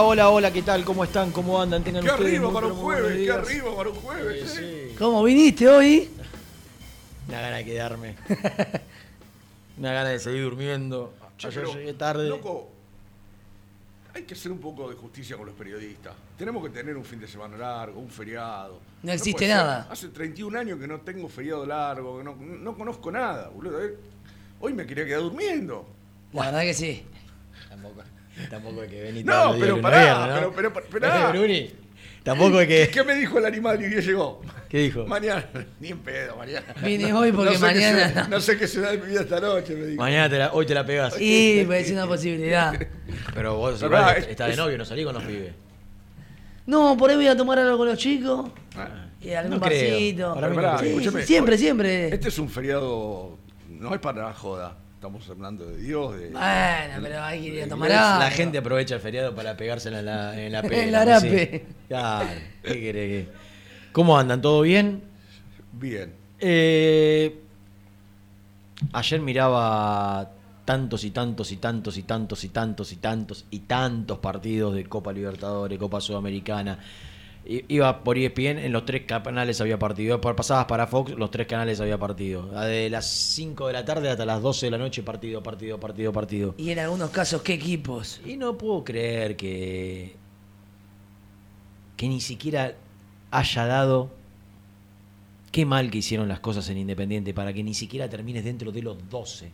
Hola, hola, ¿qué tal? ¿Cómo están? ¿Cómo andan? Tengan Qué ustedes arriba para un jueves, qué arriba para un jueves. Sí, eh. sí. ¿Cómo viniste hoy? Una gana de quedarme. Una gana de seguir durmiendo. Pero, llegué tarde. Loco, hay que hacer un poco de justicia con los periodistas. Tenemos que tener un fin de semana largo, un feriado. No existe ser. nada. Hace 31 años que no tengo feriado largo, que no, no conozco nada, boludo. eh. Hoy me quería quedar durmiendo. La verdad que sí. Tampoco, tampoco hay que venir No, pero pará, ¿no? pero- pero- pero- pará. Bruni, tampoco hay que... ¿Qué me dijo el animal y que llegó? ¿Qué dijo? Mañana, ni en pedo, mañana. Vine hoy porque no sé qué mañana no. no sé qué será de mi vida esta noche, me dijo. Mañana te la, hoy te la pegás. Y puede ser una posibilidad. Pero vos Pero igual es- estás de novio, no salís con los pibes. No, por ahí voy a tomar algo con los chicos. Ah. Y algún No vasito. Para mí pará, Sí, escúchame, siempre, hoy- siempre. Este es un feriado, no es para la joda. Estamos hablando de Dios, de. Bueno, pero hay que ir a de tomar algo. La gente aprovecha el feriado para pegársela en la, en la pera. En la arape. sí. Claro, ¿qué querés que- ¿Cómo andan? ¿Todo bien? Bien. Eh, ayer miraba tantos y tantos y tantos y tantos y tantos y tantos y tantos partidos de Copa Libertadores, Copa Sudamericana. I- Iba por ESPN, en los tres canales había partido. Por- Pasabas para Fox, los tres canales había partido. De las 5 de la tarde hasta las 12 de la noche, partido, partido, partido, partido. Y en algunos casos, ¿qué equipos? Y no puedo creer que. que ni siquiera haya dado. Qué mal que hicieron las cosas en Independiente para que ni siquiera termines dentro de los 12.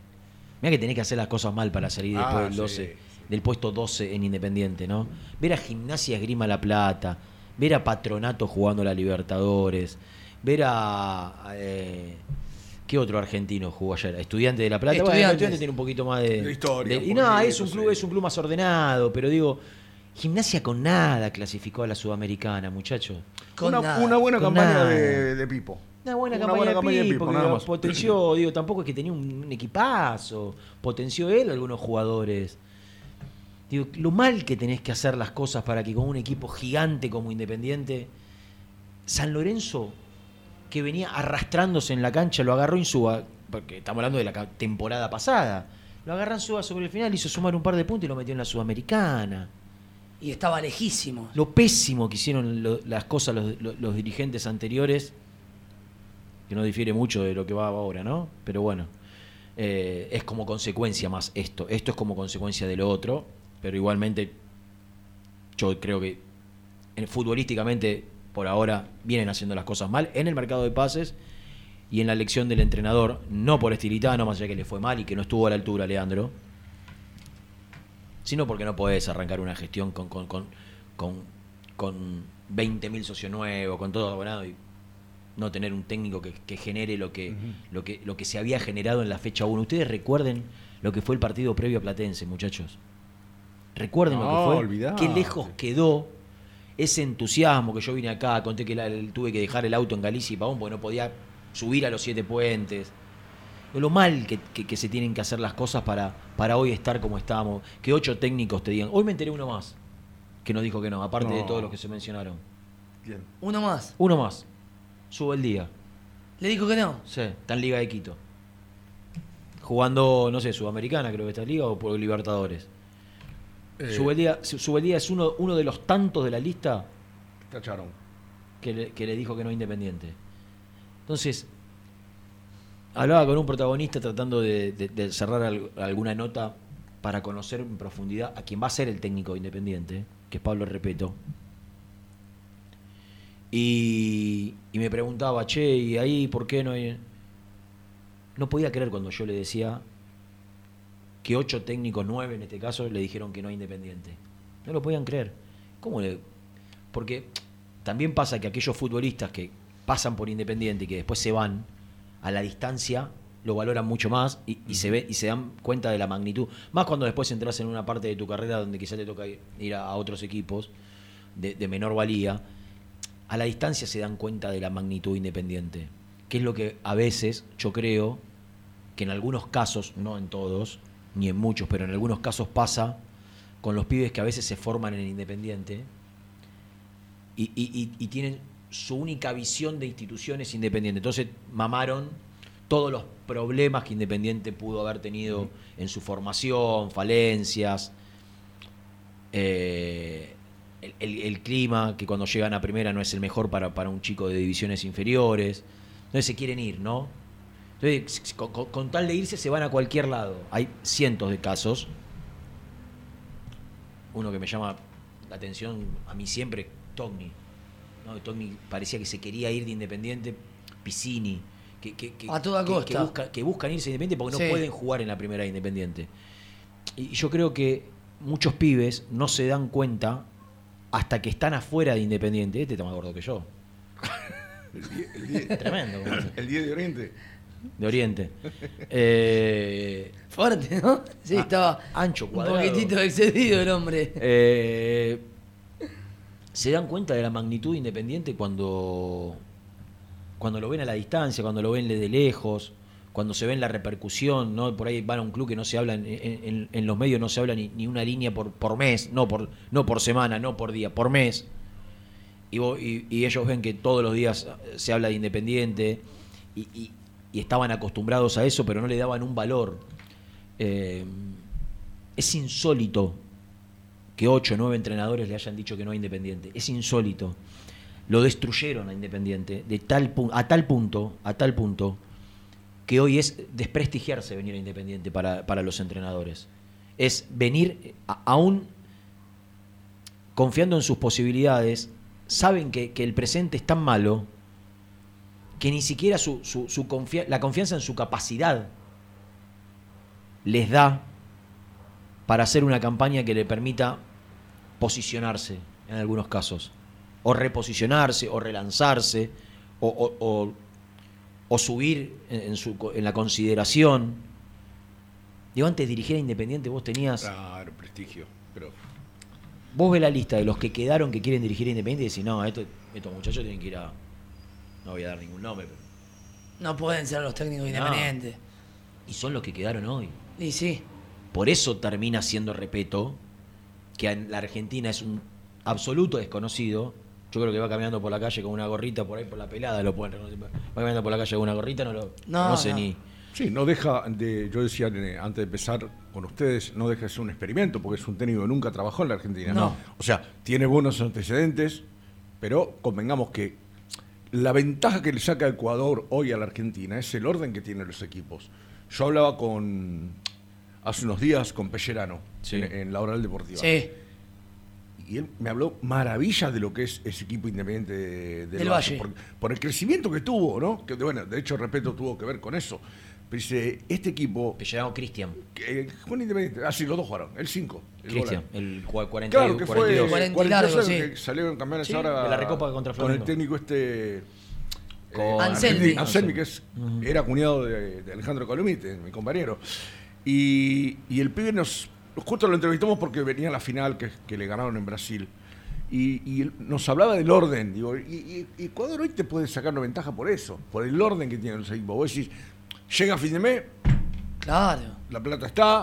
Mira que tenés que hacer las cosas mal para salir después Ah, del sí, 12, sí. del puesto 12 en Independiente, ¿no? Ver a Gimnasia Esgrima La Plata, ver a Patronato jugando la Libertadores, ver a. eh, ¿Qué otro argentino jugó ayer? Estudiante de La Plata. Bueno. Estudiante tiene un poquito más de. De historia, de- y poquito, es un sí. club, es un club más ordenado, pero digo, Gimnasia con nada clasificó a la Sudamericana, muchachos. Con una, nada, una buena con campaña nada. de, de Pipo. Una buena Una campaña, buena de, campaña de Pipo, Pipo, que nada lo más. potenció, digo, tampoco es que tenía un, un equipazo, potenció él algunos jugadores. Digo, lo mal que tenés que hacer las cosas para que con un equipo gigante como Independiente, San Lorenzo, que venía arrastrándose en la cancha, lo agarró Insúa, porque estamos hablando de la temporada pasada, lo agarró Insúa sobre el final, hizo sumar un par de puntos y lo metió en la Sudamericana. Y estaba lejísimo. lo pésimo que hicieron lo- las cosas los, los- los dirigentes anteriores, que no difiere mucho de lo que va ahora, ¿no? Pero bueno, eh, es como consecuencia más esto. Esto es como consecuencia de lo otro, pero igualmente yo creo que eh, futbolísticamente por ahora vienen haciendo las cosas mal en el mercado de pases y en la elección del entrenador, no por estilitano, más allá que le fue mal y que no estuvo a la altura, Leandro, sino porque no podés arrancar una gestión con, con, con, con, con 20.000 socios nuevos, con todo abonado y no tener un técnico que, que genere lo que, lo, que, lo que se había generado en la fecha 1. Ustedes recuerden lo que fue el partido previo a Platense, muchachos. Recuerden lo No, que fue. olvidate. Qué lejos quedó ese entusiasmo que yo vine acá, conté que la- el- tuve que dejar el auto en Galicia y Pavón porque no podía subir a los siete puentes. Lo mal que, que- que se tienen que hacer las cosas para, para hoy estar como estamos. Que ocho técnicos te digan. Hoy me enteré uno más que nos dijo que no, aparte de todos los que se mencionaron. Bien. Uno más. Uno más. Sube el día. Le dijo que no. Sí, está en Liga de Quito. Jugando, no sé, Sudamericana creo que está en Liga o por Libertadores. Eh, Subeldía, Su- Subeldía es uno, uno de los tantos de la lista Tacharon. que le, que le dijo que no a Independiente. Entonces, hablaba con un protagonista tratando de, de- de cerrar al- alguna nota para conocer en profundidad a quien va a ser el técnico de Independiente, que es Pablo Repeto. Y, y me preguntaba, che, ¿y ahí por qué no hay...? No podía creer cuando yo le decía que ocho técnicos, nueve en este caso, le dijeron que no a Independiente. No lo podían creer. ¿Cómo le...? Porque también pasa que aquellos futbolistas que pasan por Independiente y que después se van a la distancia lo valoran mucho más y, se ve y se dan cuenta de la magnitud. Más cuando después entras en una parte de tu carrera donde quizás te toca ir a, a otros equipos de, de menor valía. A la distancia se dan cuenta de la magnitud independiente. Que es lo que a veces yo creo que en algunos casos, no en todos, ni en muchos, pero en algunos casos pasa con los pibes que a veces se forman en Independiente y, y- y- y tienen su única visión de instituciones independientes. Entonces mamaron todos los problemas que Independiente pudo haber tenido en su formación, falencias, eh, el, el- el clima, que cuando llegan a primera no es el mejor para, para un chico de divisiones inferiores. Entonces se quieren ir, ¿no? Entonces, con, con- con tal de irse se van a cualquier lado. Hay cientos de casos. Uno que me llama la atención a mí siempre, Togni. ¿no? Togni parecía que se quería ir de Independiente, Piscini. Que, que- que- A toda que- costa. Que, busca- que buscan irse de Independiente porque no Sí. pueden jugar en la primera de Independiente. Y yo creo que muchos pibes no se dan cuenta hasta que están afuera de Independiente. Este está más gordo que yo. El 10 el diez- Tremendo. el 10 de Oriente. De Oriente. Eh, Fuerte, ¿no? Sí, Ah, estaba ancho, un cuadrado. poquitito excedido el hombre. eh, se dan cuenta de la magnitud de Independiente cuando, cuando lo ven a la distancia, cuando lo ven de lejos, cuando se ven la repercusión, ¿no? Por ahí van a un club que no se habla, en, en- en los medios no se habla ni, ni una línea por, por mes, no por, no por semana, no por día, por mes. Y, vos- y- y ellos ven que todos los días se habla de Independiente y, y- y estaban acostumbrados a eso, pero no le daban un valor. Eh, es insólito que ocho o nueve entrenadores le hayan dicho que no a Independiente. Es insólito. Lo destruyeron a Independiente de tal a tal punto, a tal punto, que hoy es desprestigiarse venir a Independiente para, para los entrenadores. Es venir aún confiando en sus posibilidades, saben que, que el presente es tan malo que ni siquiera su, su- su confia- la confianza en su capacidad les da para hacer una campaña que le permita posicionarse en algunos casos. O reposicionarse, o relanzarse, o, o- o- o subir en, en su, en la consideración. Digo, antes de dirigir a Independiente vos tenías... Claro, prestigio. Pero Vos ves la lista de los que quedaron que quieren dirigir a Independiente y decís, no, esto- estos muchachos tienen que ir a... No voy a dar ningún nombre, pero... No pueden ser los técnicos No. independientes. Y son los que quedaron hoy. Y sí. Por eso termina siendo Repeto, que en la Argentina es un absoluto desconocido. Yo creo que va caminando por la calle con una gorrita por ahí por la pelada, lo pueden reconocer. Va caminando por la calle con una gorrita, no lo No, conoce no. ni. Sí, no deja de, yo decía antes de empezar con ustedes, no deja de ser un experimento, porque es un técnico que nunca trabajó en la Argentina. No. O sea, tiene buenos antecedentes, pero convengamos que la ventaja que le saca Ecuador hoy a la Argentina es el orden que tienen los equipos. Yo hablaba con hace unos días con Pellerano Sí. en, en la oral deportiva. Sí. Y él me habló maravillas de lo que es ese equipo independiente de- del, Del Valle. Valle. Por, por el crecimiento que tuvo, ¿no? Que bueno, de hecho, respeto tuvo que ver con eso. Dice, este equipo, Pellerano Cristian. que, eh, fue un independiente, ah, sí, los dos jugaron, el 5. Cristian, el 40, Claro, que fue 42. 40 y 42 largo, que salieron campeones Sí, ahora de la Recopa contra con el técnico este Con eh, Anselmi. Anselmi, que es, era cuñado de, de Alejandro Colomite, mi compañero. Y, y el pibe nos, justo lo entrevistamos porque venía la final que, que le ganaron en Brasil. Y, y nos hablaba del orden. Digo, y, y- y Ecuador hoy te puede sacar una ventaja por eso, por el orden que tienen los equipos. Vos decís, llega a fin de mes, Claro. la plata está,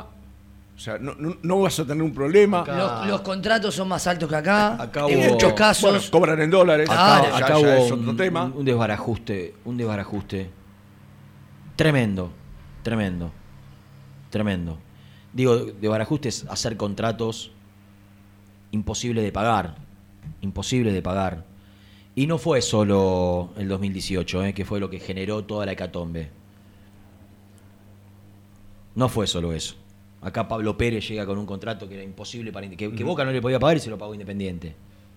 o sea, no, no- no vas a tener un problema. Los, los contratos son más altos que acá. Acá en hubo- muchos casos. Bueno, cobran en dólares, ya- acá ya hubo es un, otro tema. un desbarajuste, un desbarajuste tremendo, tremendo, tremendo. Digo, desbarajuste es hacer contratos imposibles de pagar, imposibles de pagar. Y no fue solo el 2018, eh, que fue lo que generó toda la hecatombe. No fue solo eso. Acá Pablo Pérez llega con un contrato que era imposible para que, que Boca no le podía pagar y se lo pagó Independiente.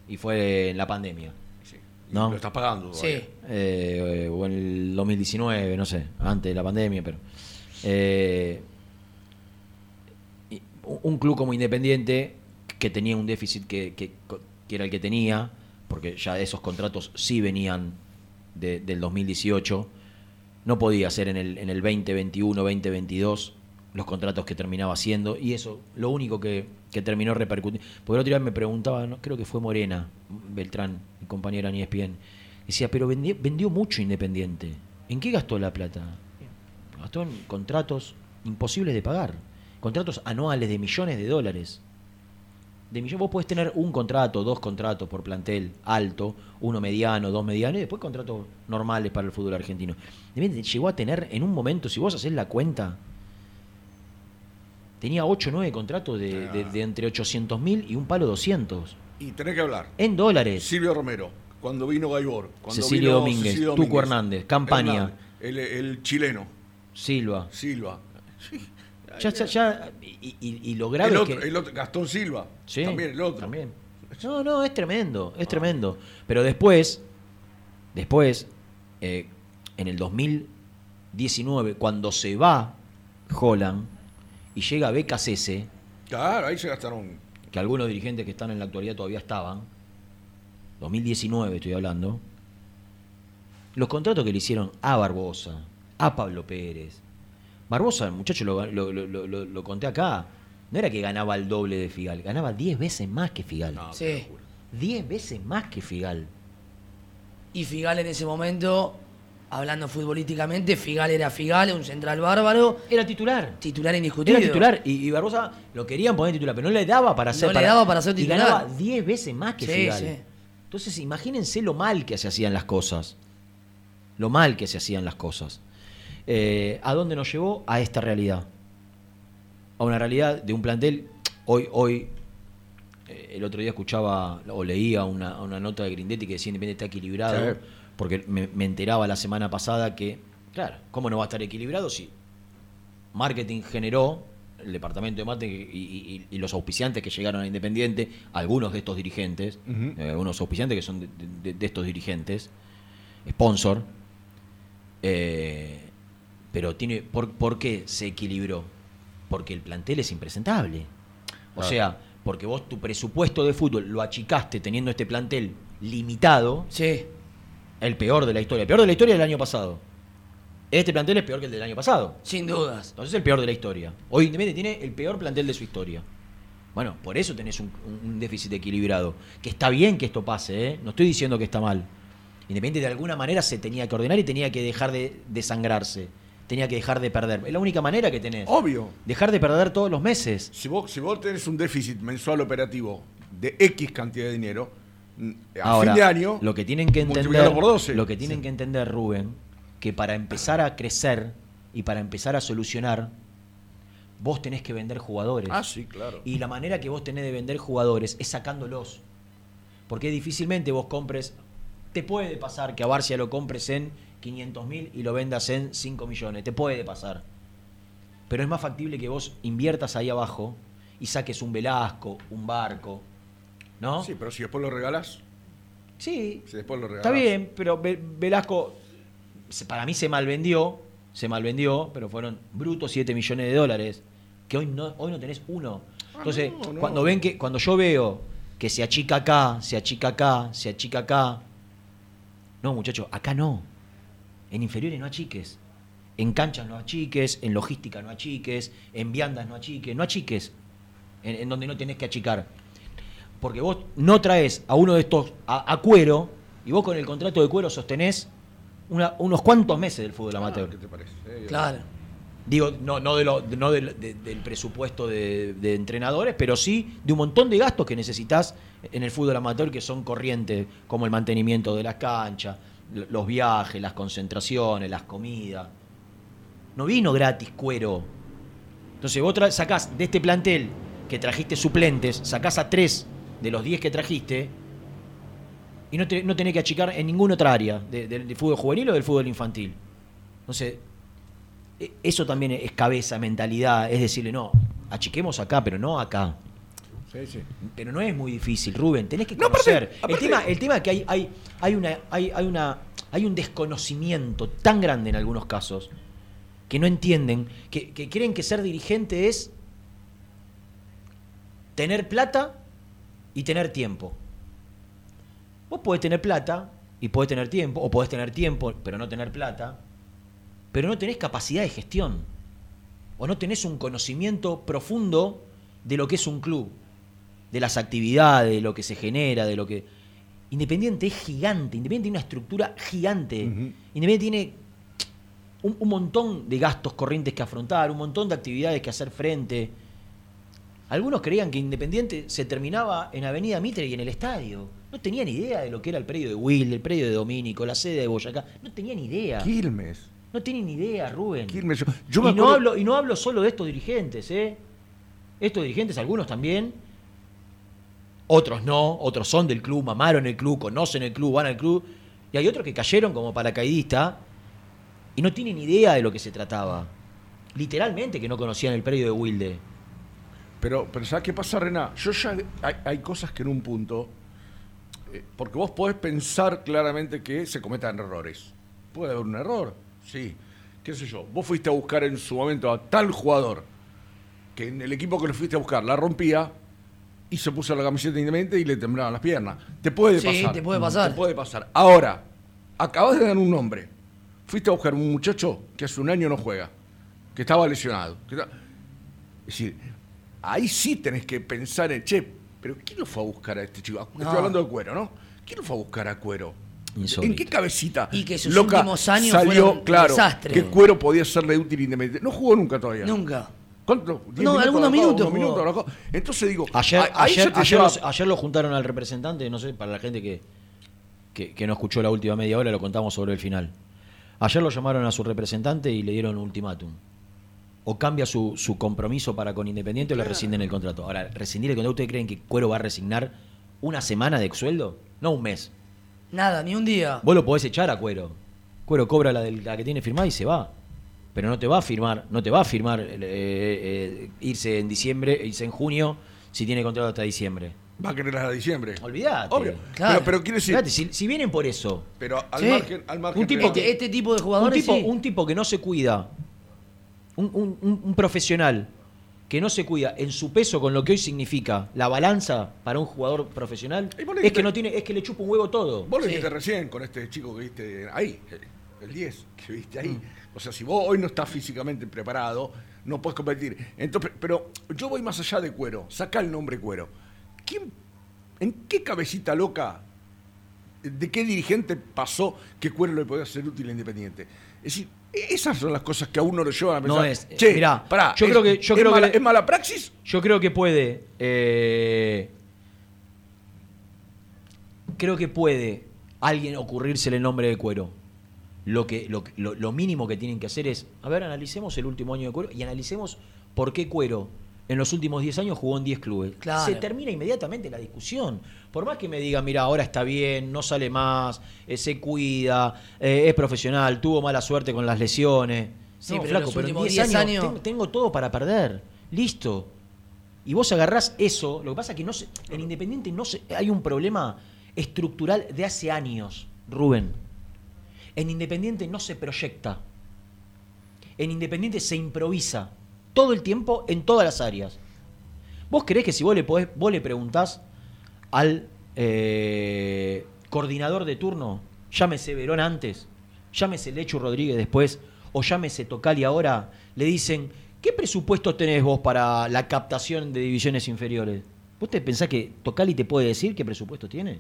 Y fue en la pandemia. Sí, ¿No? Lo estás pagando. Sí. Eh, o en el 2019, no sé, antes de la pandemia, pero. eh, un- club como Independiente, que tenía un déficit que, que- que era el que tenía, porque ya esos contratos sí venían de- del 2018, no podía hacer en el, en el 2021, 2022 los contratos que terminaba haciendo, y eso, lo único que, que terminó repercutiendo. Porque el otro día me preguntaba, ¿no? creo que fue Morena, Beltrán, mi compañera en ESPN, decía, pero vendió, vendió mucho Independiente. ¿En qué gastó la plata? Gastó en contratos imposibles de pagar. Contratos anuales de millones de dólares. De millones, vos podés tener un contrato, dos contratos por plantel alto, uno mediano, dos medianos, y después contratos normales para el fútbol argentino. Llegó a tener en un momento, si vos haces la cuenta, tenía 8 o 9 contratos de, de- de entre 800 mil y un palo 200. Y tenés que hablar. En dólares. Silvio Romero, cuando vino Gaibor, cuando Cecilio vino Domínguez, Cecilio Tuco Hernández, Campaña. El, el chileno, Silva. Silva. Ya, ya, ya, y, y- y lo grave el, es otro, que- el otro, Gastón Silva. Sí, también el otro. también. No, no, es tremendo, es tremendo. Pero después, después, eh, en el 2019, cuando se va Holland y llega BKCS, Claro, ahí se gastaron. que algunos dirigentes que están en la actualidad todavía estaban, 2019 estoy hablando, los contratos que le hicieron a Barbosa, a Pablo Pérez. Barbosa, el muchacho lo, lo- lo- lo- conté acá, no era que ganaba el doble de Figal, ganaba 10 veces más que Figal. No, Sí. 10 veces más que Figal. Y Figal en ese momento, hablando futbolísticamente, Figal era Figal, un central bárbaro, Era titular. titular indiscutible. Era titular y, y Barbosa lo querían poner titular, pero no le daba para ser No le daba para ser Y titular. ganaba 10 veces más que Sí, Figal. sí. Entonces, imagínense lo mal que se hacían las cosas. Lo mal que se hacían las cosas. Eh, ¿A dónde nos llevó? A esta realidad. A una realidad de un plantel. Hoy, hoy eh, el otro día escuchaba o leía una, una nota de Grindetti que decía Independiente está equilibrado. Sí. Porque me, me enteraba la semana pasada que, claro, ¿cómo no va a estar equilibrado si marketing generó el departamento de marketing y, y- y los auspiciantes que llegaron a Independiente, algunos de estos dirigentes, Ujú. eh, algunos auspiciantes que son de, de- de estos dirigentes, sponsor, eh, pero tiene, ¿por, por qué se equilibró? Porque el plantel es impresentable. O Claro. sea, porque vos tu presupuesto de fútbol lo achicaste teniendo este plantel limitado, Sí, el peor de la historia, el peor de la historia del año pasado. Este plantel es peor que el del año pasado. sin dudas. Entonces es el peor de la historia. Hoy Independiente tiene el peor plantel de su historia. Bueno, por eso tenés un, un déficit equilibrado. Que está bien que esto pase, ¿eh? No estoy diciendo que está mal. Independiente de alguna manera se tenía que ordenar y tenía que dejar de desangrarse. Tenía que dejar de perder. Es la única manera que tenés. Obvio. Dejar de perder todos los meses. Si vos, si vos tenés un déficit mensual operativo de X cantidad de dinero, a Ahora, fin de año, lo que tienen que entender, multiplicalo por 12. lo que tienen que entender, Rubén, que para empezar a crecer y para empezar a solucionar, vos tenés que vender jugadores. Ah, sí, claro. Y la manera que vos tenés de vender jugadores es sacándolos. Porque difícilmente vos compres. Te puede pasar que a Barcia lo compres en 500 mil y lo vendas en 5 millones. Te puede pasar. Pero es más factible que vos inviertas ahí abajo y saques un Velasco, un barco. ¿No? Sí, pero si después lo regalas, Sí, si después lo regalas. Está bien, pero Ve- Velasco para mí se malvendió, se malvendió, pero fueron brutos 7 millones de dólares, que hoy no, hoy no tenés uno. Entonces, Ah, no, no. cuando ven que, cuando yo veo que se achica acá, se achica acá, se achica acá, no, muchachos, acá no. En inferiores no achiques. En canchas no achiques, en logística no achiques, en viandas no achiques, no achiques. En, en donde no tenés que achicar. Porque vos no traes a uno de estos a, a cuero y vos con el contrato de cuero sostenés una- unos cuantos meses del fútbol Ah, amateur. ¿Qué te parece? Eh, Claro. Digo, no, no, de lo- no del, de- del presupuesto de, de entrenadores, pero sí de un montón de gastos que necesitas en el fútbol amateur que son corrientes, como el mantenimiento de las canchas, los viajes, las concentraciones, las comidas. No vino gratis cuero. Entonces vos sacás de este plantel que trajiste suplentes, sacás a tres de los diez que trajiste y no, te- no tenés que achicar en ninguna otra área, de- del del fútbol juvenil o del fútbol infantil. Entonces, e- eso también es cabeza, mentalidad, es decirle, no, achiquemos acá, pero no acá. Sí, sí. Pero no es muy difícil, Rubén, tenés que No, aparte- conocer. aparte- el, tema, el tema es que hay, hay, hay, una, hay, hay, una, hay un desconocimiento tan grande en algunos casos que no entienden, que, que creen que ser dirigente es tener plata y tener tiempo. Vos podés tener plata y podés tener tiempo, o podés tener tiempo pero no tener plata, pero no tenés capacidad de gestión, o no tenés un conocimiento profundo de lo que es un club, de las actividades, de lo que se genera, de lo que... Independiente es gigante, Independiente tiene una estructura gigante. Independiente tiene un, un montón de gastos corrientes que afrontar, un montón de actividades que hacer frente. Algunos creían que Independiente se terminaba en Avenida Mitre y en el estadio. No tenían idea de lo que era el predio de Will, el predio de Domínico, la sede de Boyacá. No tenían idea. Quilmes. No tienen idea, Rubén. Quilmes. Yo, yo me y, no acuerdo- hablo, y no hablo solo de estos dirigentes, ¿eh? Estos dirigentes, algunos también, otros no, otros son del club, mamaron el club, conocen el club, van al club, y hay otros que cayeron como paracaidista y no tienen idea de lo que se trataba. Literalmente que no conocían el predio de Wilde. Pero, pero ¿sabes qué pasa, Rená? Yo ya hay, hay cosas que en un punto. eh, porque vos podés pensar claramente que se cometan errores. Puede haber un error, sí. ¿Qué sé yo? Vos fuiste a buscar en su momento a tal jugador que en el equipo que lo fuiste a buscar la rompía y se puso la camiseta independiente y le temblaban las piernas. Te puede Sí, pasar. te puede pasar. Te puede pasar. Ahora, acabas de dar un nombre. Fuiste a buscar un muchacho que hace un año no juega, que estaba lesionado. que está- Es decir, ahí sí tenés que pensar en, che, pero ¿quién lo fue a buscar a este chico? Estoy hablando de cuero, ¿no? ¿Quién lo fue a buscar a cuero? Insólito. ¿En qué cabecita? Y que sus loca últimos años salió, fueron claro, desastre. que cuero podía serle útil independiente. No jugó nunca todavía. Nunca. ¿Cuánto? ¿Diez No, algunos minutos. Entonces digo, Ayer, a- ahí ayer, ya te ayer, lleva- los- ayer lo juntaron al representante, no sé, para la gente que, que, que no escuchó la última media hora, lo contamos sobre el final. Ayer lo llamaron a su representante y le dieron un ultimátum. O cambia su, su compromiso para con Independiente o le rescinden el contrato. Ahora, rescindir el contrato, ¿ustedes creen que Cuero va a resignar una semana de sueldo? No un mes. Nada, ni un día. Vos lo podés echar a Cuero. Cuero cobra la, del- la que tiene firmada y se va. Pero no te va a firmar, no te va a firmar eh, eh, irse en diciembre, irse en junio, si tiene contrato hasta diciembre. va a querer a diciembre. Olvídate. Obvio. Claro. Pero, pero quiero decir, si, si vienen por eso, pero al Sí. margen, al margen Un tipo de- Este, este tipo de un jugadores tipo, sí. un tipo que no se cuida, un, un- un- un profesional que no se cuida en su peso con lo que hoy significa la balanza para un jugador profesional, es dijiste- que no tiene, es que le chupa un huevo todo. Vos lo Sí. dijiste recién con este chico que viste ahí, el- el 10, que viste ahí. Mm. O sea, si vos hoy no estás físicamente preparado, no puedes competir. Entonces, pero yo voy más allá de cuero. Saca el nombre cuero. ¿Quién, ¿En qué cabecita loca, de qué dirigente pasó que cuero le podía ser útil a Independiente? Es decir, esas son las cosas que a uno lo llevan a No pensar. es- Che, mirá, pará, yo es- creo que- yo ¿es creo que mala, le- ¿Es mala praxis? Yo creo que puede. eh, creo que puede alguien ocurrírsele el nombre de cuero. lo, que, lo, lo- lo mínimo que tienen que hacer es, a ver, analicemos el último año de Cuero y analicemos por qué Cuero en los últimos 10 años jugó en 10 clubes. Claro. Se termina inmediatamente la discusión. Por más que me digan, mira, ahora está bien, no sale más, eh, se cuida, eh, es profesional, tuvo mala suerte con las lesiones. Sí, No, pero flaco, pero en últimos 10 10 años, años- tengo, tengo todo para perder. Listo. Y vos agarrás eso, lo que pasa es que no se, en Independiente no se, hay un problema estructural de hace años, Rubén. En Independiente no se proyecta. En Independiente se improvisa todo el tiempo en todas las áreas. ¿Vos creés que si vos le, podés- vos le preguntás al eh, coordinador de turno, llámese Verón antes, llámese Lechu Rodríguez después, o llámese Tocali ahora, le dicen, ¿qué presupuesto tenés vos para la captación de divisiones inferiores? ¿Vos te pensás que Tocali te puede decir qué presupuesto tiene?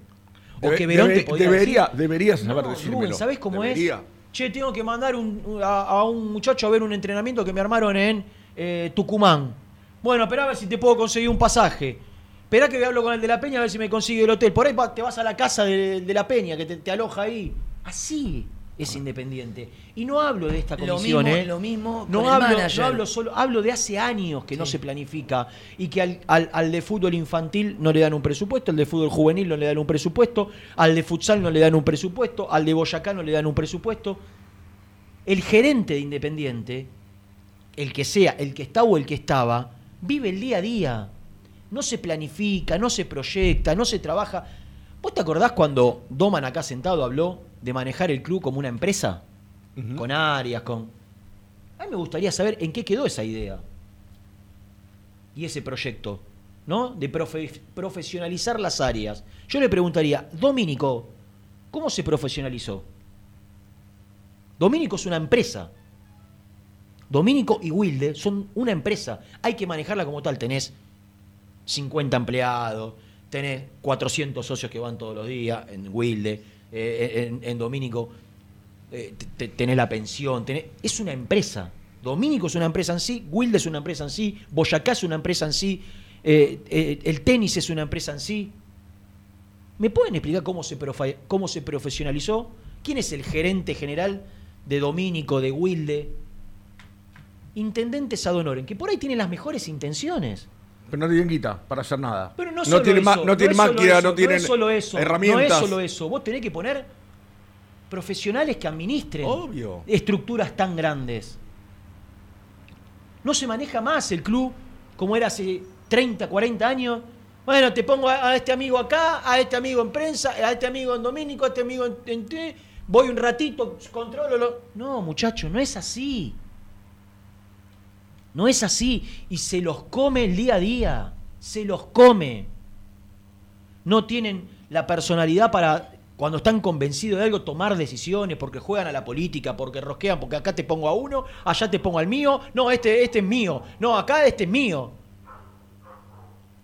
¿O Debe- que Verón debe- te podría debería, decir? deberías saber No. Rubén, ¿sabés cómo Debería. es? Che, tengo que mandar un- a, a un muchacho a ver un entrenamiento que me armaron en eh, Tucumán. Bueno, esperá a ver si te puedo conseguir un pasaje. Esperá que hablo con el de la Peña a ver si me consigue el hotel. Por ahí te vas a la casa de, de la Peña que te, te aloja ahí. Así es independiente. Y no hablo de esta Lo comisión, mismo- ¿eh? lo mismo no con el hablo, no hablo solo, hablo de hace años que no se planifica y que al, al- al de fútbol infantil no le dan un presupuesto, al de fútbol juvenil no le dan un presupuesto, al de futsal no le dan un presupuesto, al de Boyacá no le dan un presupuesto. El gerente de Independiente, el que sea, el que está o el que estaba, vive el día a día. No se planifica, no se proyecta, no se trabaja. ¿Vos te acordás cuando Doman acá sentado habló de manejar el club como una empresa? Con áreas, con... A mí me gustaría saber en qué quedó esa idea. Y ese proyecto, ¿no? De profe- profesionalizar las áreas. Yo le preguntaría, Domínico, ¿cómo se profesionalizó? Domínico es una empresa. Domínico y Wilde son una empresa. Hay que manejarla como tal. Tenés 50 empleados, tenés 400 socios que van todos los días en Wilde, eh, en, en Domínico eh, te- te- tenés la pensión, es una empresa. Domínico es una empresa en sí, Wilde es una empresa en sí, Boyacá es una empresa en sí, eh, el tenis es una empresa en sí. ¿Me pueden explicar cómo se, cómo se profesionalizó? ¿Quién es el gerente general de Domínico, de Wilde? Intendente Sadonoren, que por ahí tiene las mejores intenciones. Pero no tienen guita para hacer nada. Pero no, solo tienen, ma- eso, no tienen es solo máquina, eso, no tienen solo eso, herramientas. No es solo eso. Vos tenés que poner profesionales que administren Obvio. estructuras tan grandes. No se maneja más el club como era hace 30, 40 años. Bueno, te pongo a, a este amigo acá, a este amigo en prensa, a este amigo en Domínico, a este amigo en, en voy un ratito, controlo. lo- No, muchacho, no es así. No es así. Y se los come el día a día. Se los come. No tienen la personalidad para, cuando están convencidos de algo, tomar decisiones, porque juegan a la política, porque rosquean, porque acá te pongo a uno, allá te pongo al mío. No, este, este es mío. No, acá este es mío.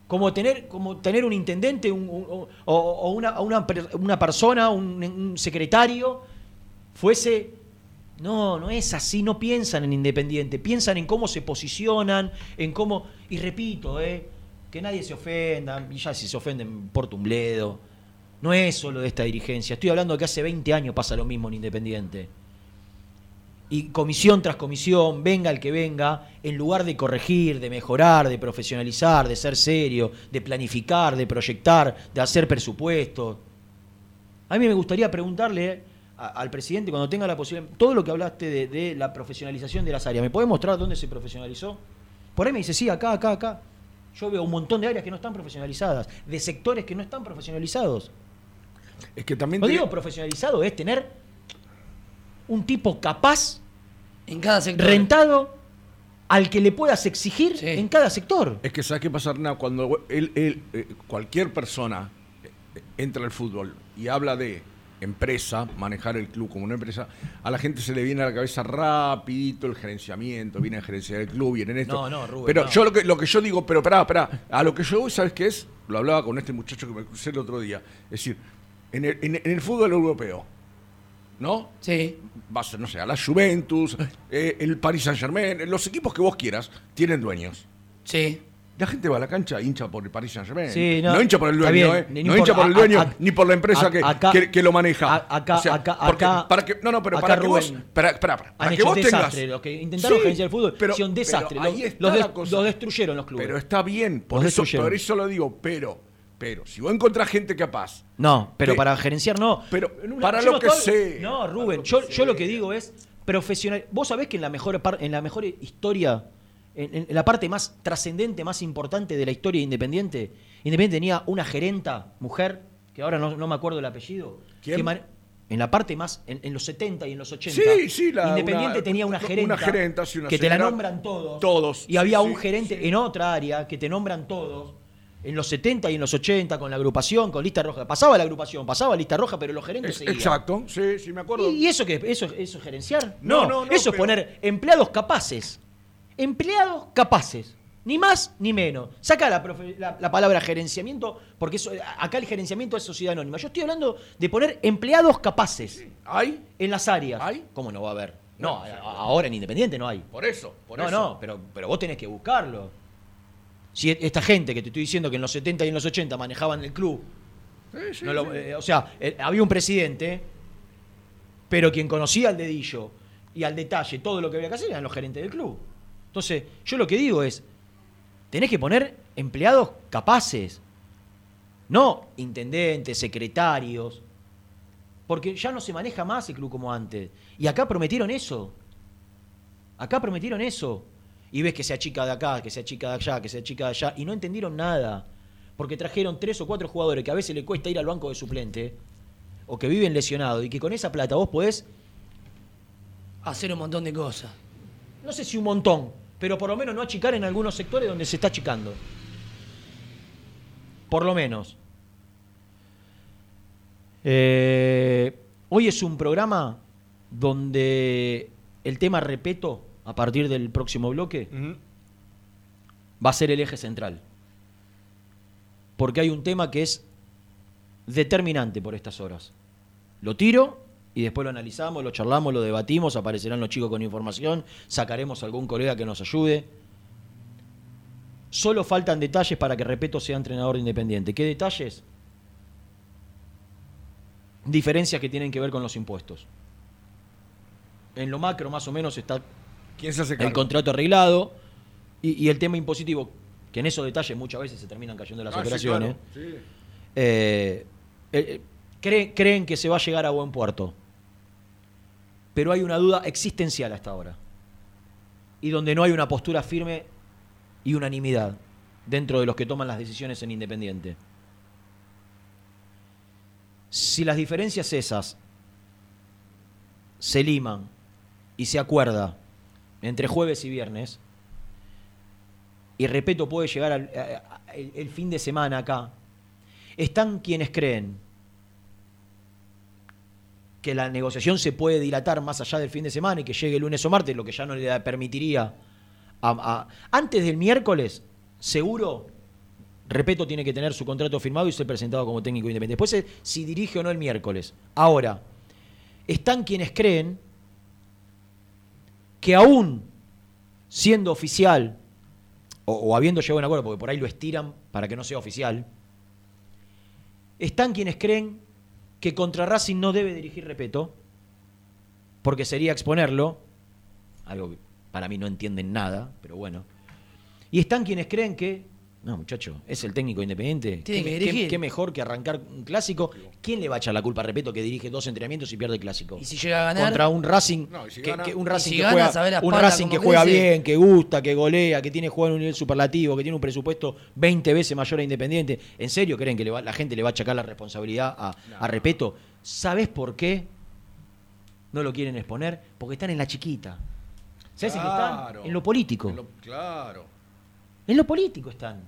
Como tener, como tener un intendente o, una, una per- una persona, un secretario, fuese no, no es así, no piensan en Independiente, piensan en cómo se posicionan, en cómo, y repito, eh, que nadie se ofenda, y ya si se ofenden, porta un bledo. No es solo de esta dirigencia, estoy hablando de que hace 20 años pasa lo mismo en Independiente. Y comisión tras comisión, venga el que venga, en lugar de corregir, de mejorar, de profesionalizar, de ser serio, de planificar, de proyectar, de hacer presupuestos. A mí me gustaría preguntarle a- al presidente cuando tenga la posibilidad, todo lo que hablaste de, de la profesionalización de las áreas, ¿me puede mostrar dónde se profesionalizó? Por ahí me dice, sí, acá, acá, acá. Yo veo un montón de áreas que no están profesionalizadas, de sectores que no están profesionalizados. Es que también No tiene- digo profesionalizado, es tener un tipo capaz, En cada sector. rentado, al que le puedas exigir Sí. en cada sector. Es que sabes qué pasa, Hernán? cuando él, él, eh, cualquier persona eh, entra al fútbol y habla de empresa, manejar el club como una empresa, a la gente se le viene a la cabeza rapidito el gerenciamiento, viene a gerenciar el club, viene en esto. No, no, Rubén, Pero no. yo lo que, lo que yo digo, pero esperá, esperá, a lo que yo voy, ¿sabes qué es? Lo hablaba con este muchacho que me crucé el otro día. Es decir, en el, en- en el fútbol europeo, ¿no? Sí. vas, no sé, a la Juventus, eh, el Paris Saint Germain, los equipos que vos quieras, tienen dueños. Sí. La gente va a la cancha hincha por el Paris Saint Germain. Sí, no, no, hincha por el dueño, bien, ¿eh? ni No por- hincha por el dueño, a- ni por la empresa a- que, acá- que, que lo maneja. acá- O sea, acá- porque acá- para que, no, no, pero para que vos. Rubén Para, para, para, que vos desastre. tengas. Los que intentaron Sí, gerenciar el fútbol pero- un pero desastre. ahí Los, está los la cosa. los destruyeron los clubes. Pero está bien, por Los eso, por eso lo digo, pero, pero, si vos encontrás gente capaz, No, pero para gerenciar no. Pero para yo lo no que estoy- sé. No, Para Rubén, lo que yo, yo lo que digo es profesional. Vos sabés que en la mejor, par- en la mejor historia, en, en la parte más trascendente, más importante de la historia de Independiente, Independiente tenía una gerenta, mujer, que ahora no, no me acuerdo el apellido. ¿Quién? que en la parte más, en, en los 70 y en los 80, Sí, sí, la- Independiente una- tenía una una gerenta, gerenta, sí, una que te la nombran todos. Todos, Y había un gerente en otra área que te nombran todos. En los 70 y en los 80, con la agrupación, con lista roja. Pasaba la agrupación, pasaba lista roja, pero los gerentes es- seguían. exacto, sí, sí, me acuerdo. ¿Y, y eso qué? ¿Eso, ¿Eso es gerenciar? No, No, no, no, eso es pero- poner empleados capaces. Empleados capaces. Ni más ni menos. Saca la, profe- la- la palabra gerenciamiento, porque eso, acá el gerenciamiento es sociedad anónima. Yo estoy hablando de poner empleados capaces ¿Hay? en las áreas. ¿Hay? ¿Cómo no va a haber? No, a- ahora en Independiente no hay. Por eso, por no, eso. no, pero, pero vos tenés que buscarlo. Si e- esta gente que te estoy diciendo que en los 70 y en los 80 manejaban el club, Sí, sí, no lo- sí. eh, o sea, eh, había un presidente, pero quien conocía al dedillo y al detalle todo lo que había que hacer eran los gerentes del club. Entonces, yo lo que digo es, tenés que poner empleados capaces, no intendentes, secretarios, porque ya no se maneja más el club como antes. Y acá prometieron eso. Acá prometieron eso. Y ves que sea chica de acá, que sea chica de allá, que sea chica de allá, y no entendieron nada. Porque trajeron tres o cuatro jugadores que a veces le cuesta ir al banco de suplente, o que viven lesionados, y que con esa plata vos podés, Hacer un montón de cosas. no sé si un montón, pero por lo menos no achicar en algunos sectores donde se está achicando. Por lo menos. Eh, hoy es un programa donde el tema repeto, a partir del próximo bloque, va a ser el eje central. Porque hay un tema que es determinante por estas horas. Lo tiro y después lo analizamos, lo charlamos, lo debatimos, aparecerán los chicos con información, sacaremos algún colega que nos ayude. Solo faltan detalles para que Repeto sea entrenador independiente. ¿Qué detalles? Diferencias que tienen que ver con los impuestos. En lo macro más o menos está ¿Quién se hace el contrato arreglado y, y el tema impositivo, que en esos detalles muchas veces se terminan cayendo las Ah, sí, operaciones. claro, sí. Eh, eh, eh, creen, creen que se va a llegar a buen puerto. Pero hay una duda existencial hasta ahora. Y donde no hay una postura firme y unanimidad dentro de los que toman las decisiones en Independiente. Si las diferencias esas se liman y se acuerda entre jueves y viernes, y repito, puede llegar al, el fin de semana acá, están quienes creen que la negociación se puede dilatar más allá del fin de semana y que llegue el lunes o martes, lo que ya no le permitiría a- antes del miércoles, seguro, repito, tiene que tener su contrato firmado y ser presentado como técnico independiente. Después, si dirige o no el miércoles. Ahora, están quienes creen que aún siendo oficial, o, o habiendo llegado a un acuerdo, porque por ahí lo estiran para que no sea oficial, están quienes creen que contra Racing no debe dirigir Repeto, porque sería exponerlo, algo que para mí no entienden nada, pero bueno. Y están quienes creen que, no muchacho, es el técnico independiente. Tiene ¿Qué, que dirigir. qué mejor que arrancar un clásico? ¿Quién le va a echar la culpa a Repeto que dirige dos entrenamientos y pierde el clásico? Y si llega a ganar. Contra un Racing, No, si que, gana- que- un Racing si que gana, juega, un Racing que juega bien, que gusta, que golea, que tiene juego a un nivel superlativo, que tiene un presupuesto 20 veces mayor a Independiente. ¿En serio creen que le va- la gente le va a achacar la responsabilidad a, a Repeto? ¿Sabes por qué no lo quieren exponer? Porque están en la chiquita. ¿Sabes en qué Claro. están? En lo político. En lo- claro. En lo político están.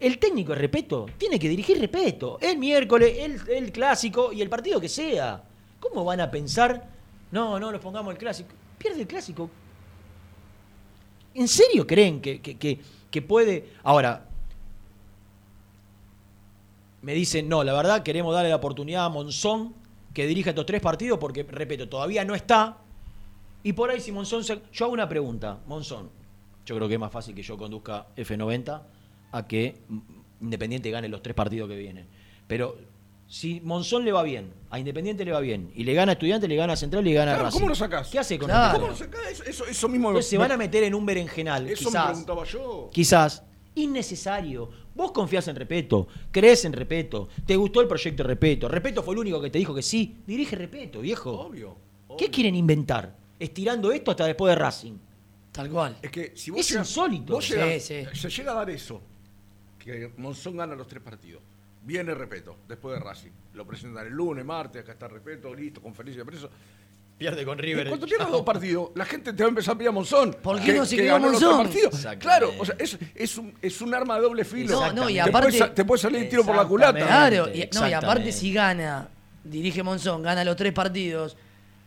El técnico, Repeto, tiene que dirigir Repeto. El miércoles, el, clásico y el partido que sea. ¿Cómo van a pensar? No, no, los pongamos el clásico. Pierde el clásico. ¿En serio creen que, que- que- que puede? Ahora, me dicen, no, la verdad queremos darle la oportunidad a Monzón que dirija estos tres partidos porque, repito, todavía no está. Y por ahí si Monzón... se- Yo hago una pregunta, Monzón. Yo creo que es más fácil que yo conduzca F90 a que Independiente gane los tres partidos que vienen. Pero si Monzón le va bien, a Independiente le va bien, y le gana a Estudiante, le gana a Central y le gana a Claro, Racing. ¿cómo lo sacás? ¿Qué hace con Claro. ¿Cómo lo sacás? Eso, eso, mismo. Entonces se me- van a meter en un berenjenal. Eso me quizás, preguntaba yo. quizás innecesario. Vos confías en Repeto, crees en Repeto, te gustó el proyecto Repeto. Repeto fue el único que te dijo que sí. Dirige Repeto, viejo. Obvio. ¿Qué quieren inventar? Estirando esto hasta después de Racing. Tal cual. Es que si vos Es llegas- insólito. vos llegas- Sí, sí. Se llega a dar eso. Que Monzón gana los tres partidos. Viene Repeto, después de Racing. Lo presentan el lunes, martes, acá está Repeto, listo, conferencia de prensa. Pierde con Y cuando pierdas dos partidos, la gente te va a empezar a pedir a Monzón. ¿Por qué que- no se que quedó Monzón? Claro, o sea, es, es, un, es un arma de doble filo. No, no, y Te aparte- te puede salir el tiro por la culata. Claro, y, no, y aparte si gana, dirige Monzón, gana los tres partidos,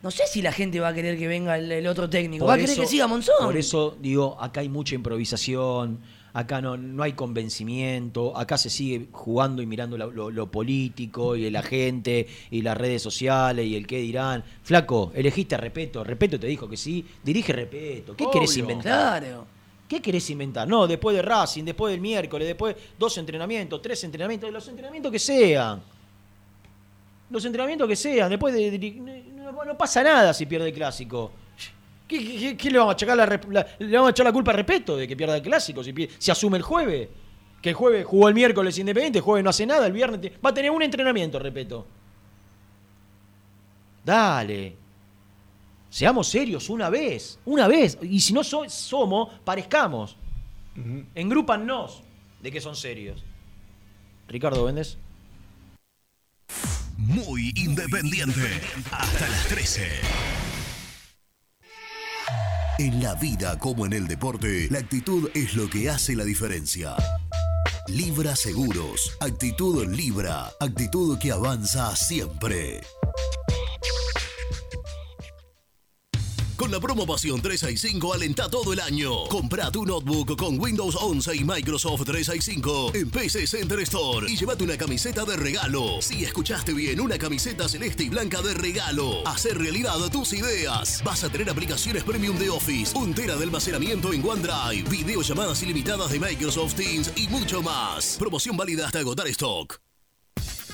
no sé si la gente va a querer que venga el, el otro técnico. va a querer que siga Monzón. Por eso digo, acá hay mucha improvisación, acá no, no hay convencimiento, acá se sigue jugando y mirando lo, lo político y la gente y las redes sociales y el qué dirán. Flaco, elegiste a Repeto, Repeto te dijo que sí, dirige Repeto. ¿Qué Obvio. querés inventar? Claro. ¿Qué querés inventar? No, después de Racing, después del miércoles, después dos entrenamientos, tres entrenamientos, los entrenamientos que sean. Los entrenamientos que sean, después de. No, no pasa nada si pierde el clásico. ¿Qué, qué- qué- qué le vamos a achacar la, la- le vamos a echar la culpa a Repeto de que pierda el clásico? Si, si asume el jueves. Que el jueves jugó el miércoles independiente, el jueves no hace nada, el viernes te- va a tener un entrenamiento, Repeto. Dale. Seamos serios una vez, una vez. Y si no so- somos, parezcamos. Engrúpannos de que son serios. Ricardo Véndez. Muy independiente. Hasta las 13. En la vida como en el deporte, la actitud es lo que hace la diferencia. Libra Seguros. Actitud Libra. Actitud que avanza siempre. Con la promo Pasión 365 alenta todo el año. Compra tu notebook con Windows 11 y Microsoft 365 en PC Center Store y llévate una camiseta de regalo. Si escuchaste bien, una camiseta celeste y blanca de regalo. Hacer realidad tus ideas. Vas a tener aplicaciones premium de Office, un tera de almacenamiento en OneDrive, videollamadas ilimitadas de Microsoft Teams y mucho más. Promoción válida hasta agotar stock.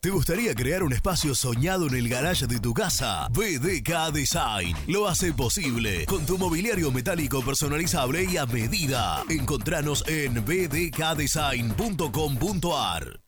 ¿Te gustaría crear un espacio soñado en el garage de tu casa? BDK Design lo hace posible con tu mobiliario metálico personalizable y a medida. Encontranos en bdkdesign.com.ar.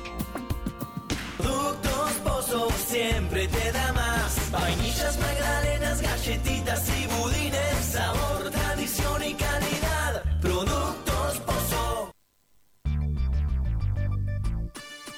Siempre te da más. Vainillas, magdalenas, galletitas y budines.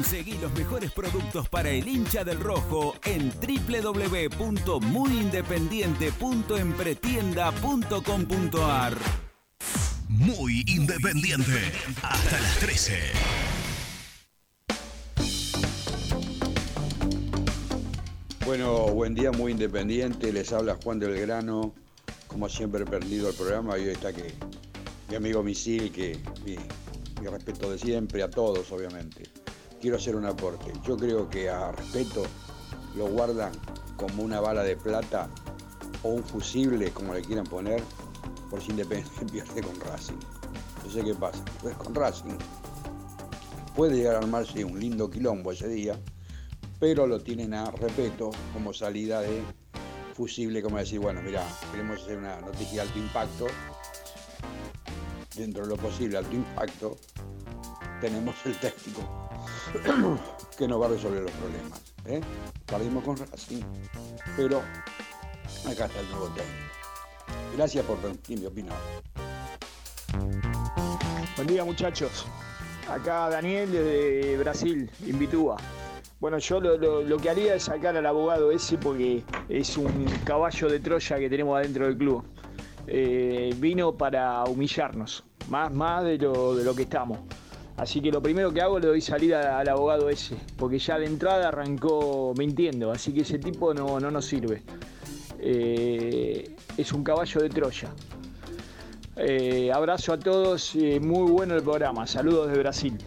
Conseguí los mejores productos para el hincha del rojo en www.muyindependiente.empretienda.com.ar. Muy independiente. Hasta las 13. Bueno, buen día, muy independiente. Les habla Juan del Grano. Como siempre he perdido el programa y hoy está que mi amigo Misil, que mi, mi respeto de siempre, a todos obviamente. Quiero hacer un aporte. Yo creo que a respeto lo guardan como una bala de plata o un fusible, como le quieran poner, por si Independiente pierde con Racing. No sé qué pasa. Pues con Racing puede llegar a armarse un lindo quilombo ese día, pero lo tienen a respeto como salida de fusible, como decir, bueno, mira, queremos hacer una noticia de alto impacto, dentro de lo posible alto impacto, tenemos el técnico que nos va a resolver los problemas. ¿eh? Con Racing, pero acá está el nuevo técnico. Gracias por permitir mi opinión. Buen día muchachos. Acá Daniel desde Brasil, Invitúa. Bueno, yo lo que haría es sacar al abogado ese porque es un caballo de Troya que tenemos adentro del club. Eh, vino para humillarnos, más, más de, lo, de lo que estamos. Así que lo primero que hago le doy salida al abogado ese, porque ya de entrada arrancó mintiendo, así que ese tipo no, no nos sirve. Eh, es un caballo de Troya. Eh, abrazo a todos, eh, muy bueno el programa. Saludos de Brasil.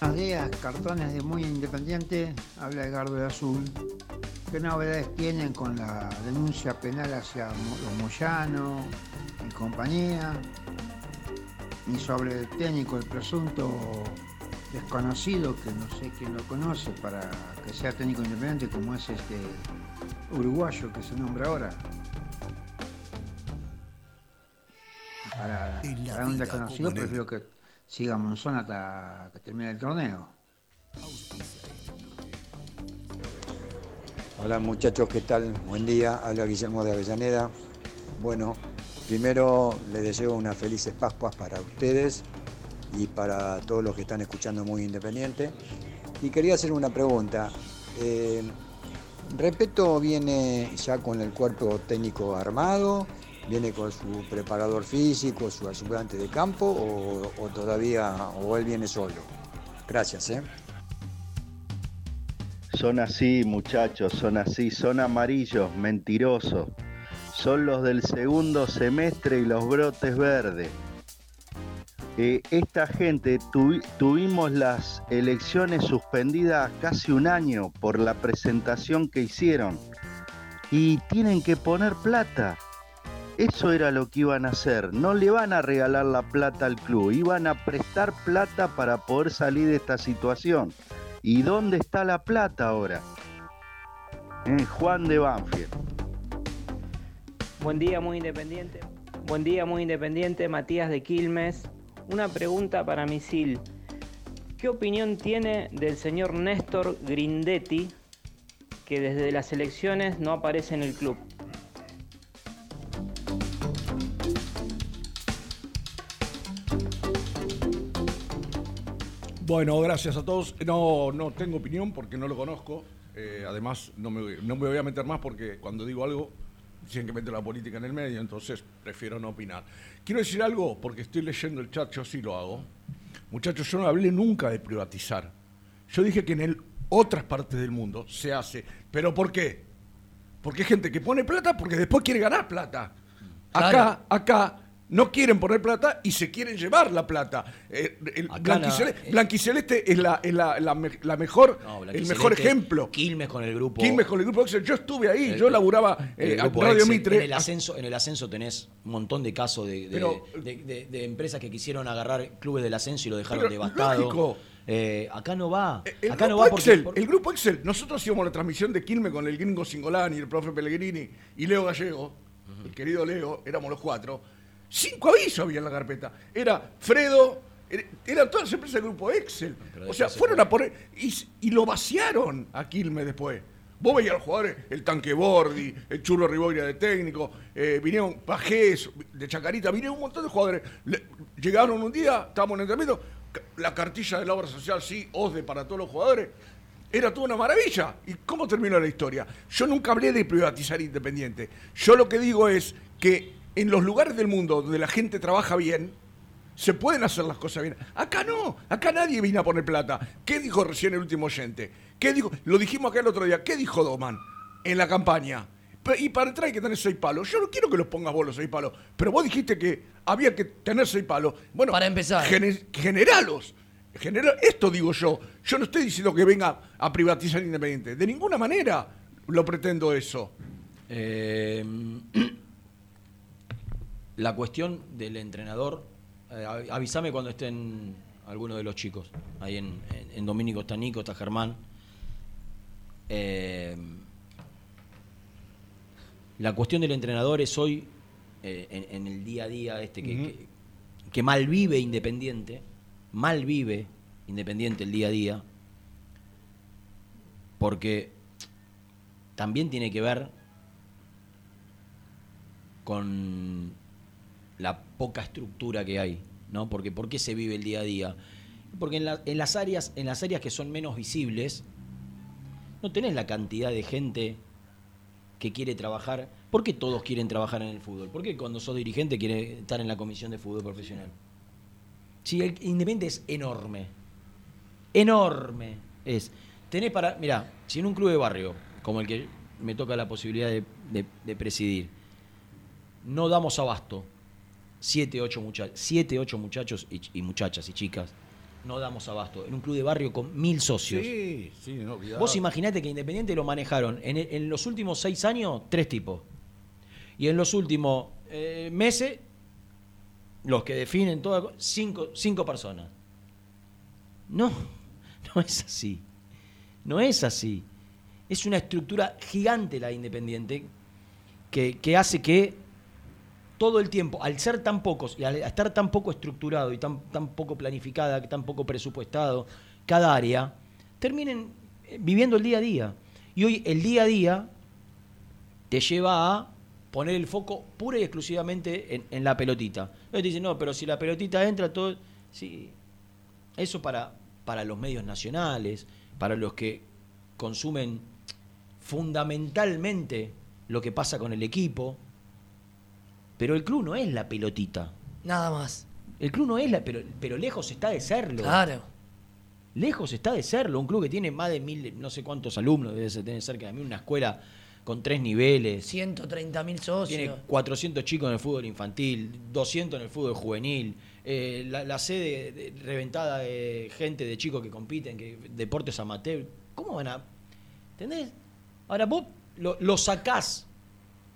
Buenos días, cartones de Muy Independiente, habla Edgardo de Azul. ¿Qué novedades tienen con la denuncia penal hacia los Moyano y compañía? Y sobre el técnico, el presunto desconocido, que no sé quién lo conoce, para que sea técnico independiente, como es este uruguayo que se nombra ahora. Para, para un desconocido prefiero que siga Monzón hasta que termine el torneo. Hola muchachos, ¿qué tal? Buen día, habla Guillermo de Avellaneda. Bueno, primero les deseo unas felices Pascuas para ustedes y para todos los que están escuchando Muy Independiente. Y quería hacer una pregunta. Eh, ¿Repeto viene ya con el cuerpo técnico armado? ¿Viene con su preparador físico, su ayudante de campo o, o todavía, o él viene solo? Gracias, ¿eh? Son así, muchachos, son así, son amarillos, mentirosos. Son los del segundo semestre y los brotes verdes. Eh, esta gente tuvi- tuvimos las elecciones suspendidas casi un año por la presentación que hicieron y tienen que poner plata. Eso era lo que iban a hacer. No le van a regalar la plata al club, iban a prestar plata para poder salir de esta situación. ¿Y dónde está la plata ahora? Eh, Juan de Banfield. Buen día, muy independiente. Buen día, muy independiente. Matías de Quilmes. Una pregunta para Misil. ¿Qué opinión tiene del señor Néstor Grindetti, que desde las elecciones no aparece en el club? Bueno, gracias a todos. No, no tengo opinión porque no lo conozco. Eh, además, no me, no me voy a meter más porque cuando digo algo, tienen que meter la política en el medio, entonces prefiero no opinar. Quiero decir algo porque estoy leyendo el chat, yo sí lo hago. Muchachos, yo no hablé nunca de privatizar. Yo dije que en el, otras partes del mundo se hace. ¿Pero por qué? Porque hay gente que pone plata porque después quiere ganar plata. Acá, Claro. acá no quieren poner plata y se quieren llevar la plata. Eh, el la- Blanquiceleste es la, es la, la me- la mejor, No, el mejor ejemplo. Quilmes con el grupo. Quilmes con el grupo Excel. Yo estuve ahí, El- yo laburaba eh, a Radio Excel. Mitre. En el, ascenso, en el ascenso tenés un montón de casos de, de- Pero- de- de- de empresas que quisieron agarrar clubes del ascenso y lo dejaron devastado. lógico. Eh, acá no va. El acá no va porque. Excel, por- el grupo Excel, nosotros hacíamos la transmisión de Quilmes con el gringo Singolani, el profe Pellegrini y Leo Gallego, el querido Leo, éramos los cuatro. Cinco avisos había en la carpeta. Era Fredo, era- eran todas las empresas del grupo Excel. O sea, fueron fue. a poner. Y, y lo vaciaron a Quilmes después. Vos veías a los jugadores, el Tanque Bordi, el Churro Riboira de técnico, eh, vinieron Pajés, de Chacarita, vinieron un montón de jugadores. Le- llegaron un día, estábamos en entrenamiento, la cartilla de la obra social, sí, OSDE para todos los jugadores. Era toda una maravilla. ¿Y cómo terminó la historia? Yo nunca hablé de privatizar Independiente. Yo lo que digo es que en los lugares del mundo donde la gente trabaja bien, Se pueden hacer las cosas bien. Acá no, acá nadie vino a poner plata. ¿Qué dijo recién el último oyente? ¿Qué dijo? Lo dijimos acá el otro día. ¿Qué dijo Doman en la campaña? Y para entrar hay que tener seis palos. Yo no quiero que los pongas vos los seis palos, pero vos dijiste que había que tener seis palos. Bueno, Para empezar. gene- generalos. Genera- esto digo yo. Yo no estoy diciendo que venga a privatizar Independiente. De ninguna manera lo pretendo eso. Eh, la cuestión del entrenador, eh, av- avísame cuando estén algunos de los chicos. Ahí en, en- en Domínico está Nico, está Germán. Eh, la cuestión del entrenador es hoy, eh, en, en el día a día, este que, que- que mal vive Independiente, mal vive Independiente el día a día, porque también tiene que ver con la poca estructura que hay, ¿no? Porque ¿por qué se vive el día a día? Porque en, en las áreas, en las áreas que son menos visibles, no tenés la cantidad de gente que quiere trabajar. ¿Por qué todos quieren trabajar en el fútbol? ¿Por qué cuando sos dirigente quieres estar en la comisión de fútbol profesional? Si el Independiente es enorme, enorme es. Tenés para, mira, si en un club de barrio, como el que me toca la posibilidad de- de presidir, no damos abasto, siete, ocho muchachos, siete, ocho muchachos y, ch- y muchachas y chicas, no damos abasto. En un club de barrio con mil socios. Sí, sí, no. Vos imaginate que Independiente lo manejaron en, en los últimos seis años, tres tipos. Y en los últimos eh, meses, los que definen todo, cinco, cinco personas. No, no es así. No es así. Es una estructura gigante la de Independiente que, que hace que todo el tiempo, al ser tan pocos y al estar tan poco estructurado y tan, tan poco planificada, tan poco presupuestado cada área, terminen eh, viviendo el día a día. Y hoy el día a día te lleva a poner el foco pura y exclusivamente en, en la pelotita. Te dicen, no, pero si la pelotita entra, todo... Sí, eso para, para los medios nacionales, para los que consumen fundamentalmente lo que pasa con el equipo. Pero el club no es la pelotita. Nada más. El club no es la, pero, pero lejos está de serlo. Claro. Lejos está de serlo. Un club que tiene más de mil, no sé cuántos alumnos, debe tener cerca de mí, una escuela con tres niveles. 130 mil socios. Tiene 400 chicos en el fútbol infantil, 200 en el fútbol juvenil, eh, la, la sede de- reventada de gente, de chicos que compiten, que deportes amateur. ¿Cómo van a...? ¿Entendés? Ahora vos lo, lo sacás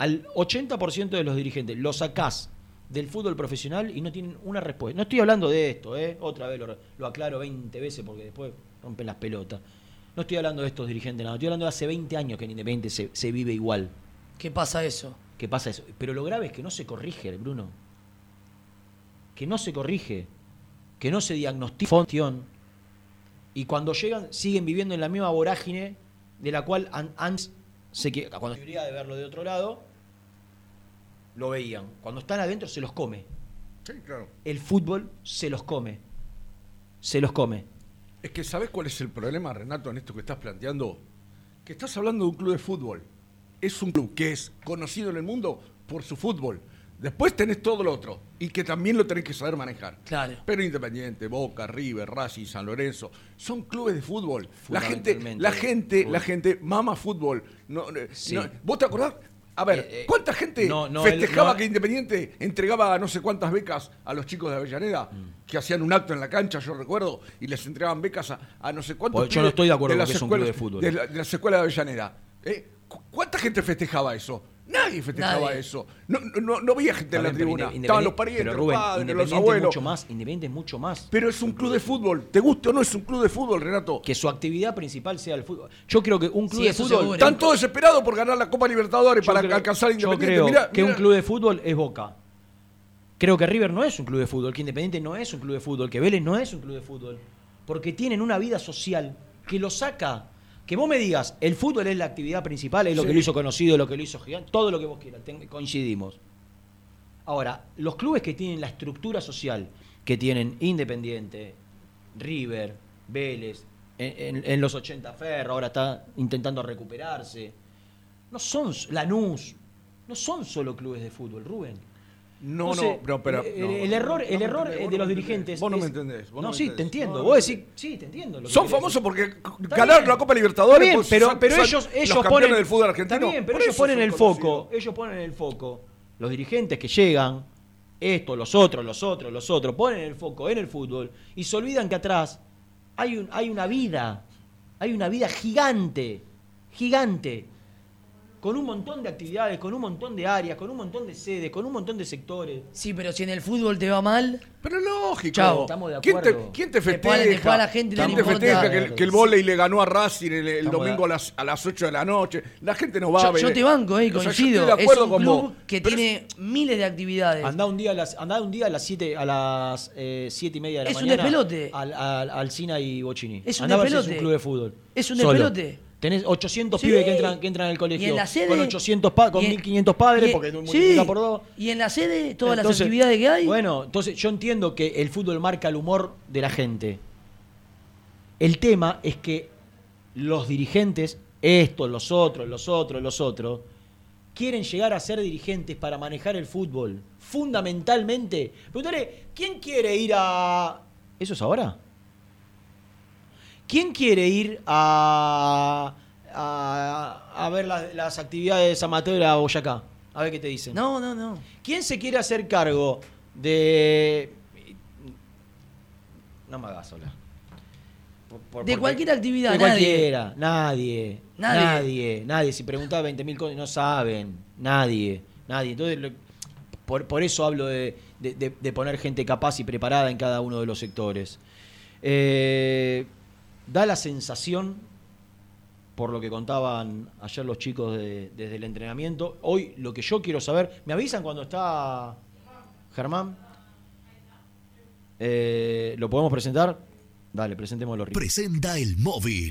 al 80% de los dirigentes, lo sacás del fútbol profesional y no tienen una respuesta. No estoy hablando de esto, ¿eh? otra vez lo, lo aclaro 20 veces porque después rompen las pelotas. No estoy hablando de estos dirigentes, no, estoy hablando de hace 20 años que en Independiente se, se vive igual. ¿Qué pasa eso? ¿Qué pasa eso? Pero lo grave es que no se corrige, Bruno. Que no se corrige. Que no se diagnostica. Y cuando llegan, siguen viviendo en la misma vorágine de la cual an- antes se que cuando de verlo de otro lado, lo veían. Cuando están adentro se los come. Sí, claro. El fútbol se los come. Se los come. Es que ¿sabes cuál es el problema, Renato, en esto que estás planteando? Que estás hablando de un club de fútbol. Es un club que es conocido en el mundo por su fútbol. Después tenés todo lo otro y que también lo tenés que saber manejar. Claro. Pero Independiente, Boca, River, Racing, San Lorenzo, son clubes de fútbol. La gente, la gente, fútbol. la gente mama fútbol. No, eh, Sí. no- ¿Vos te acordás? A ver, Eh, eh, ¿cuánta gente no, no, festejaba no- que Independiente entregaba no sé cuántas becas a los chicos de Avellaneda? Mm. Que hacían un acto en la cancha, yo recuerdo, y les entregaban becas a, a no sé cuántos. Pues yo no estoy de acuerdo las con que es un club de fútbol. De, la- de las escuelas de Avellaneda. ¿Eh? ¿Cu- ¿Cuánta gente festejaba eso? Nadie festejaba Nadie. eso. No, no, no, veía gente en la tribuna. Estaban los parientes, pero los Rubén, padres, los Independiente es abuelos. mucho más, Independiente es mucho más. Pero es un club de fútbol. ¿Te guste o no es un club de fútbol, Renato? Que su actividad principal sea el fútbol. Yo creo que un club Sí, de fútbol. seguro. Están todos desesperados por ganar la Copa Libertadores Yo para creo- alcanzar Yo Independiente. creo Mirá, que mirá. un club de fútbol es Boca. Creo que River no es un club de fútbol, que Independiente no es un club de fútbol, que Vélez no es un club de fútbol. Porque tienen una vida social que lo saca. Que vos me digas, el fútbol es la actividad principal, es lo Sí. que lo hizo conocido, lo que lo hizo gigante, todo lo que vos quieras, ten- coincidimos. Ahora, los clubes que tienen la estructura social que tienen Independiente, River, Vélez, en, en- en los 80 Ferro, ahora está intentando recuperarse, no son Lanús, no son solo clubes de fútbol, Rubén. No, Entonces, no, no, pero. el, no, el no, error, no el error entendés, de los dirigentes. Vos no me entendés. vos no, me sí, te entiendo. No, vos decís, sí, te entiendo. lo Son famosos porque ganaron la Copa Libertadores. Bien, pues, pero, pero son ellos, los ellos ponen del fútbol argentino. Pero ellos ponen el conocidos. foco. Ellos ponen el foco. Los dirigentes que llegan, esto, los otros, los otros, los otros, ponen el foco en el fútbol y se olvidan que atrás hay, un, hay una vida. Hay una vida gigante. Gigante. Con un montón de actividades, con un montón de áreas, con un montón de sedes, con un montón de sectores. Sí, pero si en el fútbol te va mal. Pero lógico. Chao. Estamos de ¿Quién te, acuerdo. quién te festeja? la gente ¿Quién te importa. festeja que, el- que el vóley le ganó a Racing el, domingo a las, a las 8 de la noche? La gente no va a ver. yo te banco, eh, O sea, yo coincido. estoy de es acuerdo un con vos. que Pero tiene miles de actividades. Andá un día a las, andá un día a las 7 a las eh, siete y media de la Es un mañana. despelote. Al, al, al Sina y Bocini. Es un Andá a ver si despelote. es un club de fútbol. Es un Solo. despelote. Tenés 800 Sí. pibes que entran, que entran al colegio. Y en la sede. Con 800 pa- con y en- 1500 padres, y- porque tú sí. por dos. Y en la sede, todas las actividades que hay. Bueno, entonces yo entiendo que el fútbol marca el humor de la gente. El tema es que los dirigentes, estos, los otros, los otros, los otros, quieren llegar a ser dirigentes para manejar el fútbol. Fundamentalmente. Preguntaré, ¿quién quiere ir a. ¿Eso es ahora? ¿Quién quiere ir a. a, a ver las, las actividades amateur a Boyacá? A ver qué te dicen. No, no, no. ¿Quién se quiere hacer cargo de. No me hagas. Por- por- De cualquier actividad, De nadie. cualquiera, nadie. Nadie. Nadie, nadie. Si preguntaba 20.000 cosas, no saben. Nadie, nadie. Entonces, lo- por, por eso hablo de, de- de- de poner gente capaz y preparada en cada uno de los sectores. Eh, da la sensación, por lo que contaban ayer los chicos de- desde el entrenamiento, hoy lo que yo quiero saber, ¿me avisan cuando está Germán? Eh, ¿Lo podemos presentar? Dale, presentémoslo. Presenta el móvil.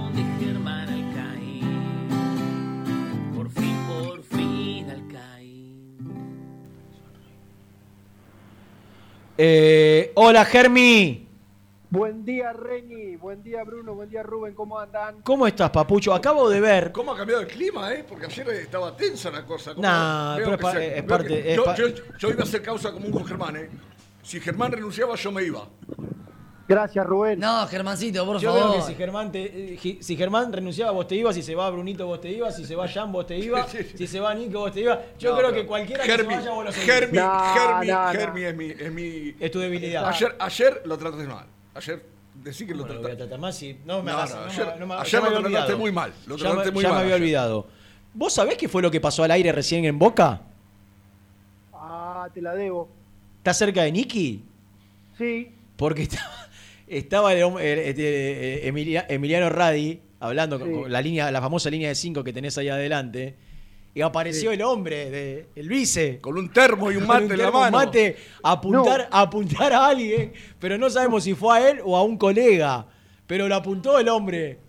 Eh, hola, Germi. Buen día, Reni. Buen día, Bruno. Buen día, Rubén. ¿Cómo andan? ¿Cómo estás, Papucho? Acabo de ver. ¿Cómo ha cambiado el clima, eh? Porque ayer estaba tensa la cosa. ¿Cómo? Nah, pero es parte- que- es yo, pa- yo- yo iba a hacer causa común con Germán, ¿eh? Si Germán renunciaba, yo me iba. Gracias, Rubén. No, Germancito, por Yo favor. veo que si Germán, te- eh, si Germán renunciaba, vos te ibas. Si se va Brunito, vos te ibas. Si se va Jan, vos te ibas. Si se va Nico, vos te ibas. Yo No, creo que cualquiera Germi, que se vaya, vos lo seguís. Germi, No, Germi, no, no. Germi es mi, es mi. Es tu debilidad. Ayer, ayer lo trataste mal. Ayer decí que lo ¿Cómo lo voy a trataste. tratar mal? Si no me No, hagas- no, no me- ayer- no me- ayer ya me lo había trataste olvidado. muy mal, lo Ya trataste me- muy ya mal me había ayer. olvidado. ¿Vos sabés qué fue lo que pasó al aire recién en Boca? Ah, te la debo. ¿Está cerca de Nicky? Sí. Porque estaba, estaba el este, eh, Emilia- Emiliano Radi hablando con, Sí. con la línea, la famosa línea de 5 que tenés ahí adelante. Y apareció Sí. el hombre, de, el vice. Con un termo y un mate en la mano. mate, a apuntar, a apuntar a alguien, pero no sabemos si fue a él o a un colega. Pero lo apuntó el hombre.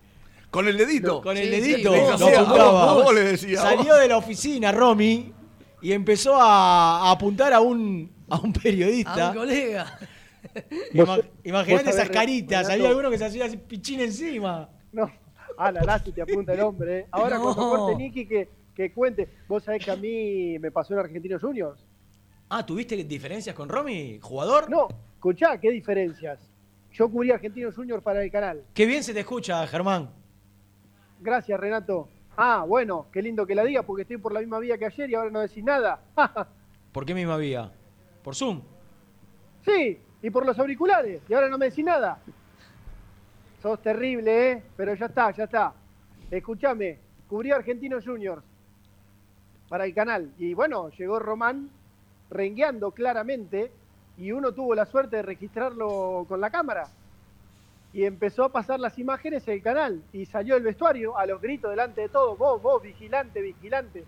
Con el dedito. Con el Sí, dedito. lo apuntaba. vos, vos le decía, Salió de la oficina, Romy, y empezó a, a apuntar a un, a un periodista. A un colega. Ima- Vos- Imaginate vos esas caritas. Había alguno que se hacía así pichín encima. No. Ah, la lazo te apunta el hombre. ¿eh? Ahora, No. cuando corte Nicky, que, que cuente. Vos sabés que a mí me pasó en Argentinos Juniors. Ah, ¿tuviste diferencias con Romy, jugador? No, escuchá, ¿qué diferencias? Yo cubrí Argentinos Juniors para el canal. Qué bien se te escucha, Germán. Gracias, Renato. Ah, bueno, qué lindo que la digas porque estoy por la misma vía que ayer y ahora no decís nada. ¿Por qué misma vía? ¿Por Zoom? sí, y por los auriculares y ahora no me decís nada. Sos terrible, ¿eh? Pero ya está, ya está. Escúchame, cubrí Argentinos Juniors para el canal. Y bueno, llegó Román rengueando claramente y uno tuvo la suerte de registrarlo con la cámara. Y empezó a pasar las imágenes en el canal y salió el vestuario a los gritos delante de todos. Vos, vos, vigilante, vigilante.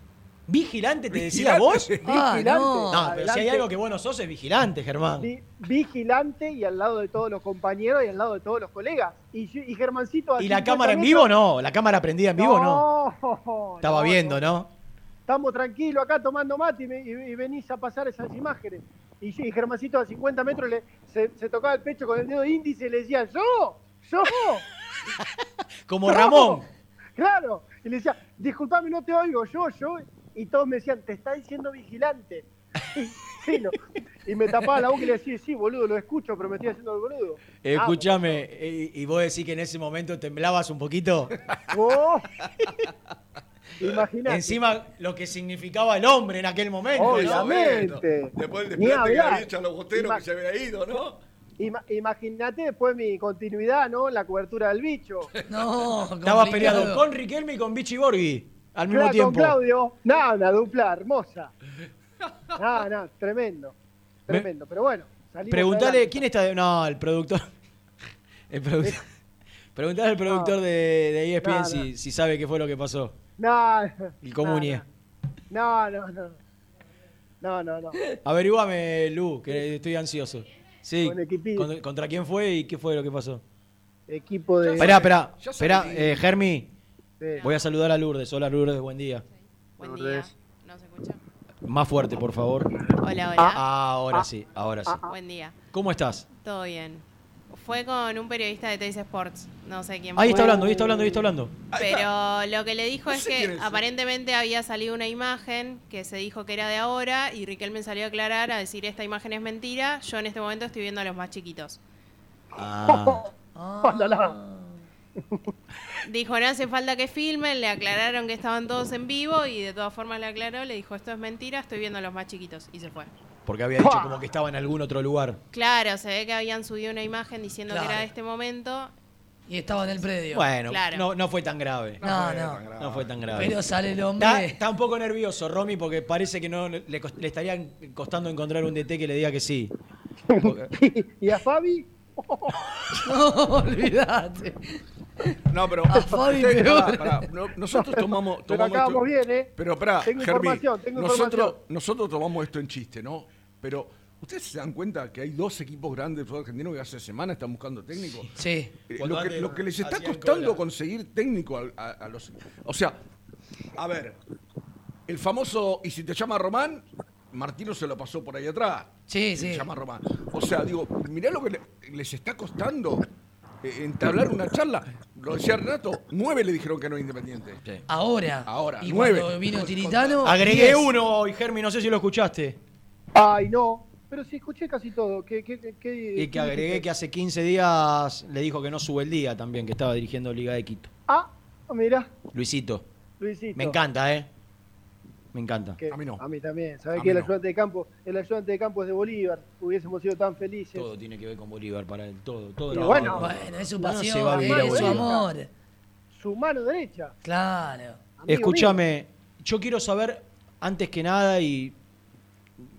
¿Vigilante te decía vos? Vigilante. No, pero si hay algo que vos no sos, es vigilante, Germán. Vi- vigilante y al lado de todos los compañeros y al lado de todos los colegas. Y, yo- y Germancito. a ¿Y la 50 cámara en metros- vivo no? ¿La cámara prendida en vivo no? No, Estaba no, viendo, ¿no? Estamos tranquilos acá tomando mate y, me- y- y venís a pasar esas imágenes. Y, yo- y Germancito a 50 metros le, se, se tocaba el pecho con el dedo índice y le decía, ¡yo! ¡yo! Como ¡yo! Ramón. Claro. Y le decía, disculpame, no te oigo, yo, yo. Y todos me decían, te está diciendo vigilante. No. Y me tapaba la boca y le decía, sí, boludo, lo escucho, pero me estoy haciendo el boludo. Escúchame, y, y vos decís que en ese momento temblabas un poquito. Oh. Imagínate. Encima lo que significaba el hombre en aquel momento. Obviamente. Después del desplante que había hecho a los boteros Ima- que se había ido, ¿no? Ima- Imagínate después mi continuidad, ¿no? En la cobertura del bicho. No, Estabas peleado con Riquelme y con Vichy Borghi al mismo tiempo. Con Claudio. Nada, una dupla hermosa. Nada, nada, tremendo. Tremendo. Pero bueno, salimos Preguntale. ¿quién está? de- No, el productor. El productor. Preguntale al productor de, de ESPN No, no. Si, si sabe qué fue lo que pasó. No, El comunie. no, no, no. No, no, no. Averiguame, Lu, que estoy ansioso. Sí. Con equipito. ¿Con- ¿Contra quién fue y qué fue lo que pasó? Equipo de. Esperá, esperá, esperá, eh, Germi. Sí. Voy a saludar a Lourdes. Hola, Lourdes, buen día. Buen día. ¿No se escucha? Más fuerte, por favor. Hola, hola. Ah, ahora sí, ahora sí. Buen día. ¿Cómo estás? Todo bien. Fue con un periodista de Teis Sports. No sé quién Ahí fue. está hablando, ahí está hablando, ahí está hablando. Pero lo que le dijo No es que es. aparentemente había salido una imagen que se dijo que era de ahora y Riquelme salió a aclarar a decir esta imagen es mentira. Yo en este momento estoy viendo a los más chiquitos. Ah. Dijo, no hace falta que filmen, le aclararon que estaban todos en vivo y de todas formas le aclaró, le dijo, esto es mentira, estoy viendo a los más chiquitos y se fue. Porque había dicho como que estaba en algún otro lugar. Claro, se ve que habían subido una imagen diciendo que era de este momento. Y estaba en el predio. Bueno, Claro. no, no fue tan grave. No, no. No fue tan grave. Pero sale el hombre. Está, está un poco nervioso, Romy, porque parece que no le, cos- le estaría costando encontrar un DT que le diga que sí. ¿Y a Fabi? No, olvídate. No, pero. Pará, pará, no- nosotros tomamos. Pero tomamos acá vamos esto- bien, ¿eh? Pero pará, Tengo información, tengo nosotros, información. nosotros tomamos esto en chiste, ¿no? Pero. ¿Ustedes se dan cuenta que hay dos equipos grandes del fútbol argentino que hace semanas están buscando técnico? Sí. Eh, lo, que, lo que les está costando cola. conseguir técnico a, a- a los. O sea, a ver, el famoso. Y si te llama Román, Martino se lo pasó por ahí atrás. Sí, Se sí. llama Román. O sea, digo, mirá lo que le- les está costando entablar una charla. Lo decía Renato, nueve le dijeron que no es independiente. Ahora. Ahora, Y nueve. cuando vino Tiritano. Agregué 10. uno hoy, Germi, no sé si lo escuchaste. Ay, no. Pero sí, escuché casi todo. ¿Qué, qué, qué, Y que agregué que hace 15 días le dijo que no sube el día también, que estaba dirigiendo Liga de Quito. Ah, mira, Luisito. Luisito. Me encanta, ¿eh? Me encanta. Que- A mí también. A ¿Sabés mí que el no. ayudante de campo, el ayudante de campo es de Bolívar? Hubiésemos sido tan felices. Todo tiene que ver con Bolívar para él, todo. todo no, bueno, Bueno, es su no pasión, se va a vivir a es su amor. Su mano derecha. Claro. Escúchame, yo quiero saber, antes que nada, y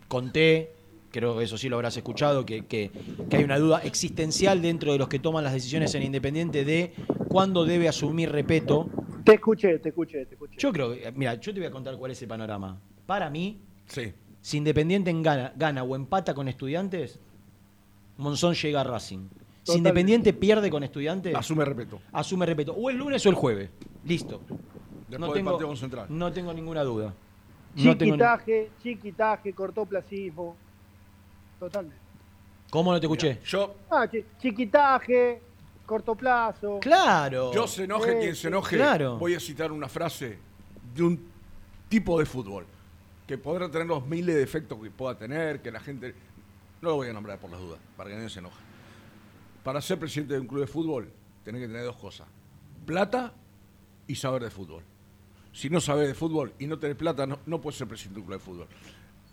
conté, creo que eso sí lo habrás escuchado, que, que- que hay una duda existencial dentro de los que toman las decisiones en Independiente de cuándo debe asumir Repeto. Te escuché, te escuché, te escuché. Yo creo que, mira, yo te voy a contar cuál es el panorama. Para mí, Sí. si Independiente en gana, gana o empata con estudiantes, Monzón llega a Racing. Si. Independiente pierde con estudiantes, Asume Repeto. asume Repeto. O el lunes o el jueves. Listo. Después del partido con Central. no tengo ninguna duda. No tengo ni- Chiquitaje, chiquitaje, cortoplacismo. Totalmente. ¿Cómo no te escuché? Yo, Ah, chi- chiquitaje, corto plazo. Claro. yo se enoje quien se enoje. claro. Voy a citar una frase de un tipo de fútbol que podrá tener los miles de defectos que pueda tener, que la gente. No lo voy a nombrar por las dudas, para que nadie se enoje. Para ser presidente de un club de fútbol, tenés que tener dos cosas: plata y saber de fútbol. Si no sabes de fútbol y no tenés plata, no, no puedes ser presidente de un club de fútbol.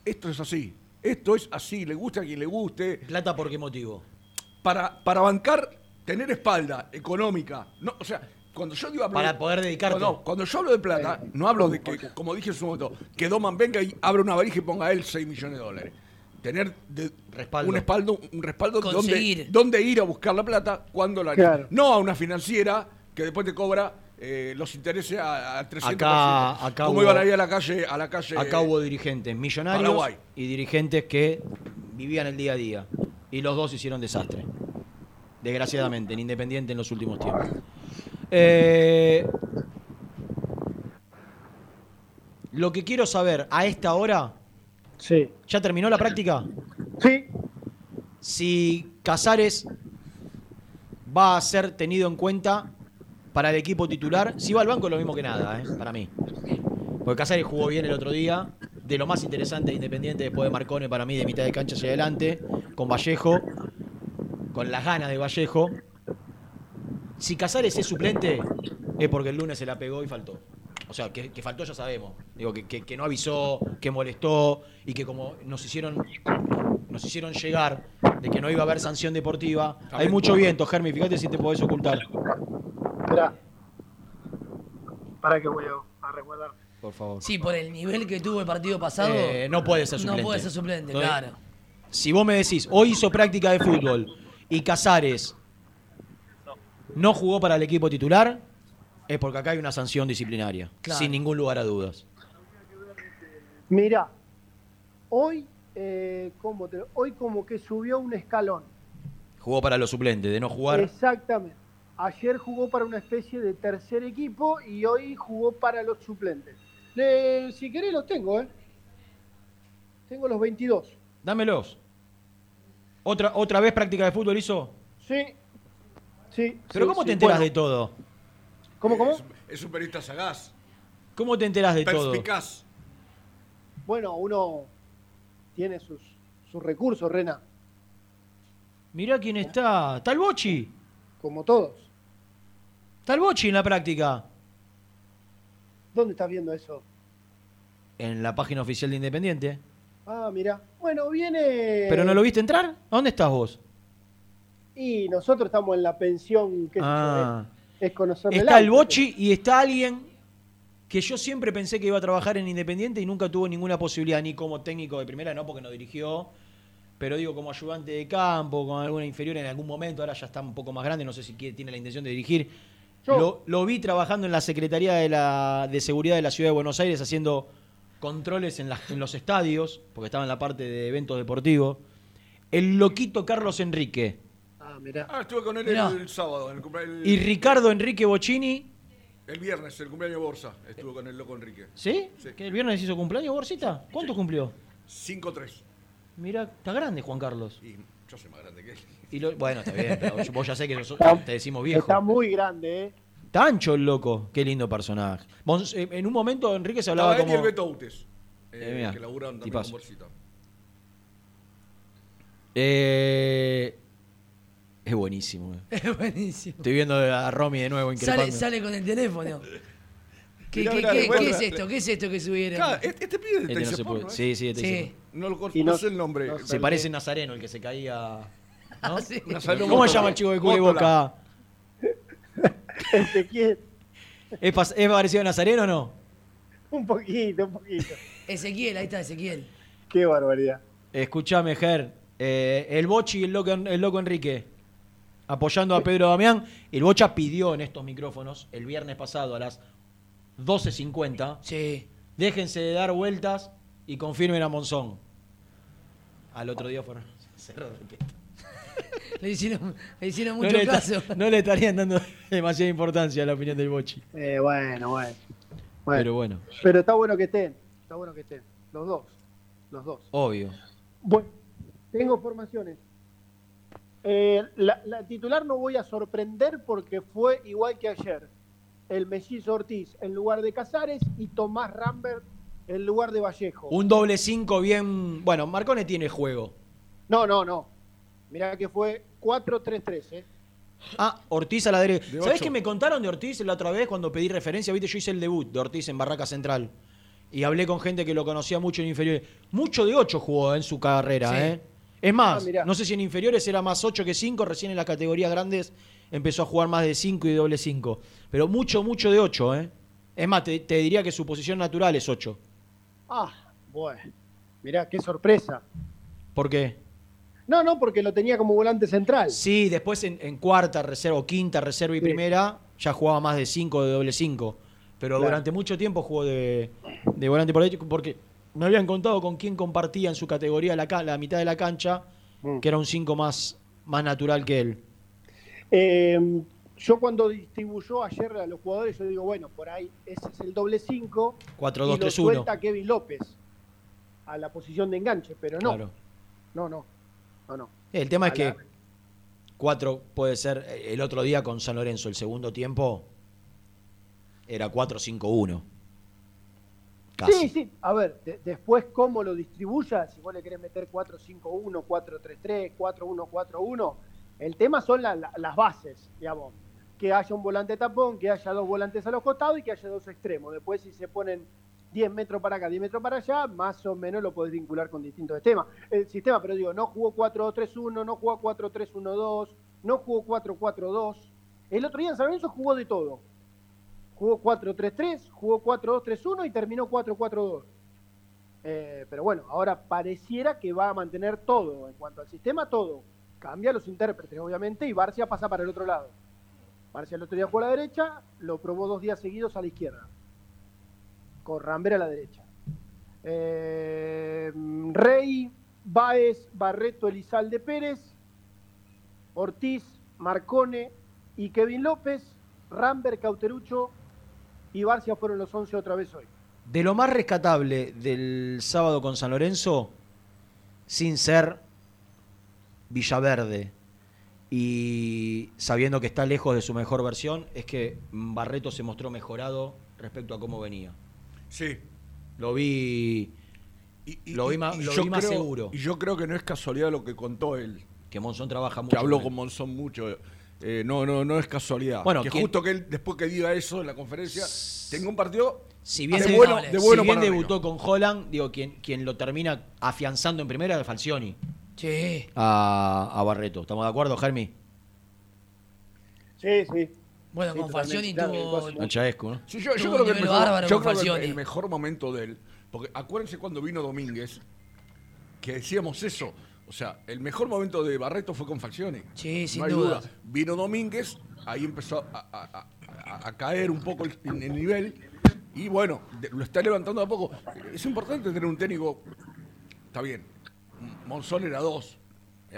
Esto es así. Esto es así. Le guste a quien le guste. ¿Plata por qué motivo? Para, para bancar, tener espalda económica. No, o sea, cuando yo digo... Para poder dedicarte. No, no, cuando yo hablo de plata, no hablo de que, como dije en su momento, que Doman venga y abra una varija y ponga a él 6 millones de dólares. Tener de- Respaldo. un respaldo, un respaldo donde, donde ir a buscar la plata cuando la Claro. No a una financiera que después te cobra eh, los intereses a, a 300%. Acá, acá ¿Cómo hubo- iban ahí a la calle? A la calle Acá hubo dirigentes millonarios Paraguay. y dirigentes que vivían el día a día. Y los dos hicieron desastre. Desgraciadamente, en Independiente en los últimos tiempos. Eh, lo que quiero saber a esta hora. Sí. ¿Ya terminó la práctica? Sí. Si Casares va a ser tenido en cuenta para el equipo titular. Si va al banco es lo mismo que nada, ¿eh? para mí. Porque Casares jugó bien el otro día. De lo más interesante de Independiente después de Marcone para mí de mitad de cancha hacia adelante. Con Vallejo. Con las ganas de Vallejo. Si Casares es suplente es porque el lunes se la pegó y faltó. O sea, que, que faltó ya sabemos. Digo, que, que- que no avisó, que molestó y que como nos hicieron nos hicieron llegar de que no iba a haber sanción deportiva. Hay mucho viento, Germi, fíjate si te podés ocultar. Esperá. Para que voy a, a recordar. Por favor. Sí, por el nivel que tuvo el partido pasado. Eh, no puede ser suplente. No puede ser suplente, Entonces, claro. Si vos me decís, hoy hizo práctica de fútbol y Casares no jugó para el equipo titular, es porque acá hay una sanción disciplinaria, Claro. sin ningún lugar a dudas. Mira, hoy, eh, ¿cómo te- hoy como que subió un escalón. Jugó para los suplentes, de no jugar. Exactamente. Ayer jugó para una especie de tercer equipo y hoy jugó para los suplentes. Le- si querés los tengo, ¿eh? Tengo los 22. Dámelos. ¿Otra, ¿Otra vez práctica de fútbol hizo? Sí. Sí. ¿Pero sí, cómo sí. te enteras Bueno, de todo? ¿Cómo, cómo? Es, es un periodista sagaz. ¿Cómo te enteras de todo? Perspicaz. Bueno, uno tiene sus, sus recursos, Rena, Mirá quién está. ¿Está el Bochi? como todos. ¿Está el Bochi en la práctica? ¿Dónde estás viendo eso? En la página oficial de Independiente. Ah, mira. Bueno, viene... ¿Pero no lo viste entrar? ¿A dónde estás vos? Y nosotros estamos en la pensión, qué sé yo, Ah. es, es conocerle Está el. Bochi y está alguien que yo siempre pensé que iba a trabajar en Independiente y nunca tuvo ninguna posibilidad, ni como técnico de primera, no porque no dirigió, pero digo como ayudante de campo, con alguna inferior en algún momento, ahora ya está un poco más grande, no sé si quiere- tiene la intención de dirigir. Yo. Lo, lo vi trabajando en la Secretaría de, la, de Seguridad de la Ciudad de Buenos Aires haciendo controles en, las- en los estadios, porque estaba en la parte de eventos deportivos. El loquito Carlos Enrique Ah, mirá. Ah, estuve con él el, el sábado. En el, cumpleaños- y Ricardo Enrique Bocini, El viernes, el cumpleaños de Borsa. Estuve con el loco Enrique. ¿sí? ¿Que el viernes hizo cumpleaños, Borsita? ¿Cuánto cumplió? 5-3. Mira, está grande Juan Carlos. Y yo soy más grande que él. Y lo- bueno, está bien, pero vos ya sé que sos- te decimos Está viejo. muy grande, ¿eh? Está ancho el loco, qué lindo personaje. Eh, en un momento Enrique se hablaba él y como... el Beto Utes. eh, Eh, mirá, que laburan también con Borsita. Eh, es buenísimo. eh. Es buenísimo. Estoy viendo a Romy de nuevo increpando. Sale, sale con el teléfono. ¿Qué, Mirá, qué- mirá, qué- recuerda- qué es esto? ¿Qué es esto que subieron? Claro, este, este pibe de Este no se. Sí, sí, de Sí. No lo conozco, Y no, sé el nombre. no Se parece Nazareno, el que se caía... ¿no? Sí. ¿Cómo se llama el chico de culo de Mótola. Ezequiel, ¿Es, pas- ¿Es parecido a Nazareno o no? un poquito, un poquito. Ezequiel, ahí está Ezequiel. Qué barbaridad. Escuchame, Ger. eh, el Bochi y el loco, el loco Enrique apoyando a Pedro Damián. El Bocha pidió en estos micrófonos el viernes pasado a las 12.50. Sí. Déjense de dar vueltas y confirmen a Monzón. Al otro día fueron. Cerro de Peto. Le hicieron, le hicieron No mucho le, caso. está- no le estarían dando demasiada importancia a la opinión del Bochi. Eh, bueno, bueno. Bueno, Pero bueno, Pero está bueno que estén. Está bueno que estén. Los dos. Los dos. obvio. Bueno, tengo formaciones. Eh, la, la titular no voy a sorprender porque fue igual que ayer. El mellizo Ortiz en lugar de Casares y Tomás Rambert en lugar de Vallejo. Un doble 5 bien. Bueno, Marcone tiene juego. No, no, no. Mirá que fue 4-3-3, ¿eh? Ah, Ortiz a la derecha. De ¿Sabés qué me contaron de Ortiz la otra vez cuando pedí referencia? Viste, yo hice el debut de Ortiz en Barraca Central. Y hablé con gente que lo conocía mucho en inferiores. Mucho de 8 jugó en su carrera, Sí. ¿eh? Es más, Ah, no sé si en inferiores era más 8 que 5, recién en las categorías grandes empezó a jugar más de 5 y doble 5. Pero mucho, mucho de 8, ¿eh? Es más, te, te diría que su posición natural es 8. Ah, bueno. Mirá, qué sorpresa. ¿Por qué? No, no, porque lo tenía como volante central. Sí, después en, en cuarta reserva o quinta reserva y Sí. primera ya jugaba más de 5 de doble 5. Pero Claro. durante mucho tiempo jugó de, de volante por derecho porque me habían contado con quién compartía en su categoría la, la mitad de la cancha, Mm. que era un 5 más, más natural que él. Eh, yo cuando distribuyó ayer a los jugadores, yo digo, bueno, por ahí ese es el doble 5 y 4-2-3-1. lo suelta Kevin López a la posición de enganche, pero no. Claro. No, no. No, no. El tema es que 4 puede ser el otro día con San Lorenzo, el segundo tiempo era 4-5-1. Casi. Sí, sí. A ver, de- después cómo lo distribuya, si vos le querés meter 4-5-1, 4-3-3, 4-1-4-1, el tema son la- la- las bases, digamos. Que haya un volante tapón, que haya dos volantes a los costados y que haya dos extremos. Después, si se ponen 10 metros para acá, 10 metros para allá, más o menos lo podés vincular con distintos sistemas. El sistema, pero digo, no jugó 4-2-3-1, no jugó 4-3-1-2, no jugó 4-4-2. El otro día en San Lorenzo jugó de todo. Jugó 4-3-3, jugó 4-2-3-1 y terminó 4-4-2. Eh, pero bueno, ahora pareciera que va a mantener todo. En cuanto al sistema, todo. Cambia los intérpretes, obviamente, y Barcia pasa para el otro lado. Barcia el otro día jugó a la derecha, lo probó dos días seguidos a la izquierda. Con Rambert a la derecha. Eh, Rey, Baez, Barreto, Elizalde Pérez, Ortiz, Marcone y Kevin López, Rambert, Cauterucho y Barcia fueron los 11 otra vez hoy. De lo más rescatable del sábado con San Lorenzo, sin ser Villaverde y sabiendo que está lejos de su mejor versión, es que Barreto se mostró mejorado respecto a cómo venía. Sí. Lo vi, lo vi, más, Y lo yo vi más creo- seguro. Y yo creo que no es casualidad lo que contó él. Que Monzón trabaja mucho. Que habló con Monzón mucho. Eh, no, no, no es casualidad. Bueno, que ¿quién- justo que él, después que diga eso en la conferencia, tenga un partido Si bien, de bueno, de bueno si bien debutó con Holland, digo, quien, quien lo termina afianzando en primera es Falcioni. Sí. A, a Barreto. ¿Estamos de acuerdo, Germi? Sí, sí. Bueno, Sí, con Falcioni tuvo. Chaescu, ¿no? Sí, yo, creo que el mejor, bárbaro yo con creo que Falcioni. el mejor momento de él, porque acuérdense cuando vino Domínguez, que decíamos eso, o sea, el mejor momento de Barreto fue con Falcioni. Sí, sin no hay duda. duda. Vino Domínguez, ahí empezó a, a- a- a- a caer un poco el, en el nivel, y bueno, de- lo está levantando a poco. Es importante tener un técnico, está bien, Monzón era dos,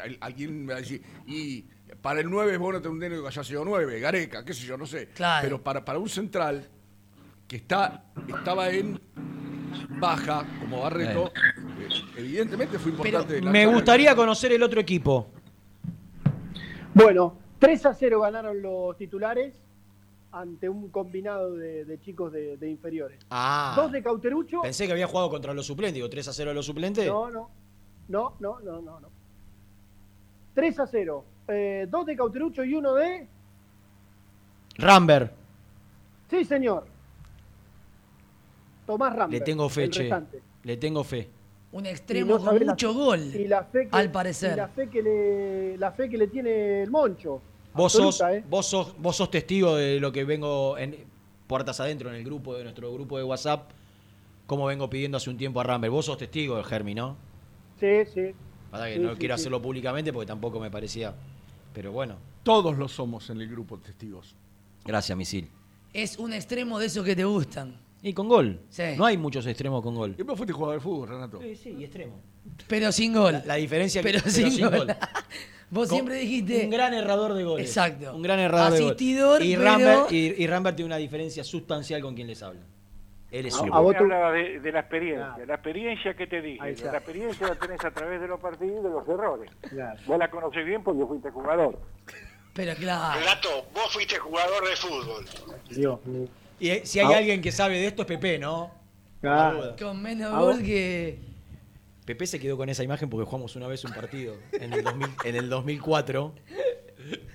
Al- alguien me va a decir, y para el 9 es bueno tener un técnico que haya sido 9, Gareca, qué sé yo, no sé. Claro. Pero para, para un central que está, estaba en baja, como Barreto, eh, evidentemente fue importante. Me lanzar- gustaría conocer el otro equipo. Bueno, 3 a 0 ganaron los titulares ante un combinado de, de chicos de, de inferiores. Ah. Dos de Cauterucho. Pensé que había jugado contra los suplentes. Digo, 3 a 0 a los suplentes. No, no. No, no, no, no, no. 3 a 0. Eh, dos de Cauterucho y uno de. Rambert. Sí, señor. Tomás Rambert. Le tengo fe, che. Le tengo fe. Un extremo no con la- mucho gol. Y la fe que, al parecer. y la fe que le, la fe que le tiene el Moncho. Vos sos, ¿eh? vos, sos, vos sos testigo de lo que vengo en puertas adentro en el grupo de nuestro grupo de WhatsApp. Cómo vengo pidiendo hace un tiempo a Rambert. Vos sos testigo, Germi, ¿no? Sí, sí. Pasa que Sí, no sí, quiero sí. hacerlo públicamente porque tampoco me parecía. Pero bueno. Todos lo somos en el grupo de testigos. Gracias, Misil. Es un extremo de esos que te gustan. Y con gol. Sí. No hay muchos extremos con gol. Y vos fuiste jugador de fútbol, Renato. Sí, sí, y extremo. Pero sin gol. La, la diferencia que- Pero sin gol. Vos Con- siempre dijiste. Un gran errador de goles. Exacto. Un gran errador de Asistidor, goles. Y pero- Rambert, y, y Rambert tiene una diferencia sustancial con quien les habla. Él es A, a vos hablaba de, de la experiencia. La experiencia que te dije. La experiencia la tenés a través de los partidos y de los errores. Claro. Vos la conocés bien porque fuiste jugador. Pero claro. Renato, vos fuiste jugador de fútbol. Dios mío. Y eh, si hay Ah. alguien que sabe de esto es Pepe, ¿no? Claro. Con menos Ah, gol que. Pepe se quedó con esa imagen porque jugamos una vez un partido en el, 2000 en el 2004.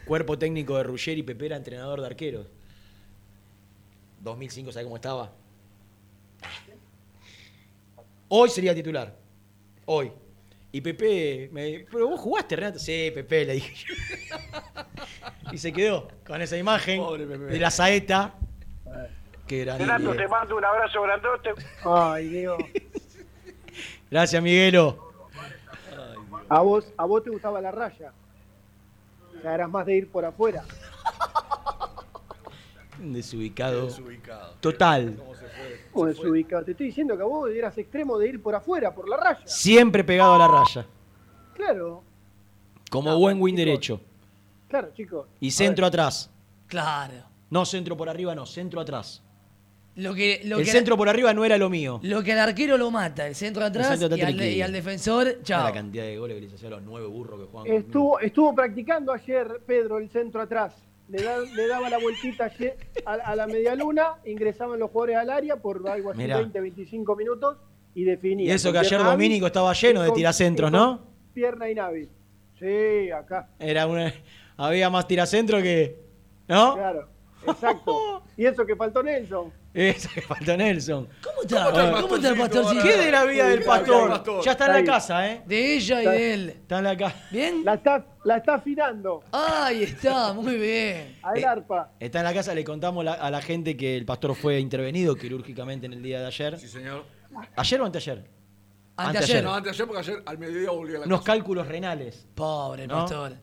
Cuerpo técnico de Ruggeri, Pepe era entrenador de arqueros. 2005, ¿sabe cómo estaba? Hoy sería titular. Hoy. Y Pepe me pero vos jugaste, Renato. Sí, Pepe, le dije. y se quedó con esa imagen Pobre Pepe. de la saeta. Que era Renato, te mando un abrazo grandote. Ay, Dios. Gracias, Miguelo. A vos, a vos te gustaba la raya. Ya eras más de ir por afuera. Desubicado. Desubicado. Total. ¿Cómo desubicado? Te estoy diciendo que vos eras extremo de ir por afuera, por la raya. Siempre pegado a la raya. Claro, Como buen win derecho. claro, chicos. Y centro atrás. Claro. No centro por arriba, no, centro atrás. Lo que, lo el que, centro por arriba no era lo mío. Lo que al arquero lo mata, el centro atrás, centro atrás y, al, y defensor, chao. La cantidad de goles que les hacía a los nueve burros que juegan. Estuvo, estuvo practicando ayer Pedro el centro atrás. Le, da- le daba la vueltita a, a la media luna, ingresaban los jugadores al área por algo así Mirá. 20, 25 minutos y definía. Y eso que ayer Domínico estaba lleno y de tiracentros, y ¿no? Pierna inhábil. Sí, acá. Era una, había más tiracentro que. ¿No? Claro, exacto. y eso que faltó Nelson. Eso que faltó Nelson. ¿Cómo está, ¿Cómo está el pastorcito? ¿Qué de la vida del pastor? Ya está en la casa, ¿eh? De ella y de él. Está en la casa. ¿Bien? La está, la está afinando Ahí está, muy bien. al Eh, arpa. Está en la casa, le contamos la- a la gente que el pastor fue intervenido quirúrgicamente en el día de ayer. Sí, señor. ¿Ayer o anteayer? Anteayer. No, antes ayer porque ayer al mediodía volví a la Unos casa. cálculos renales. Pobre ¿No? pastor.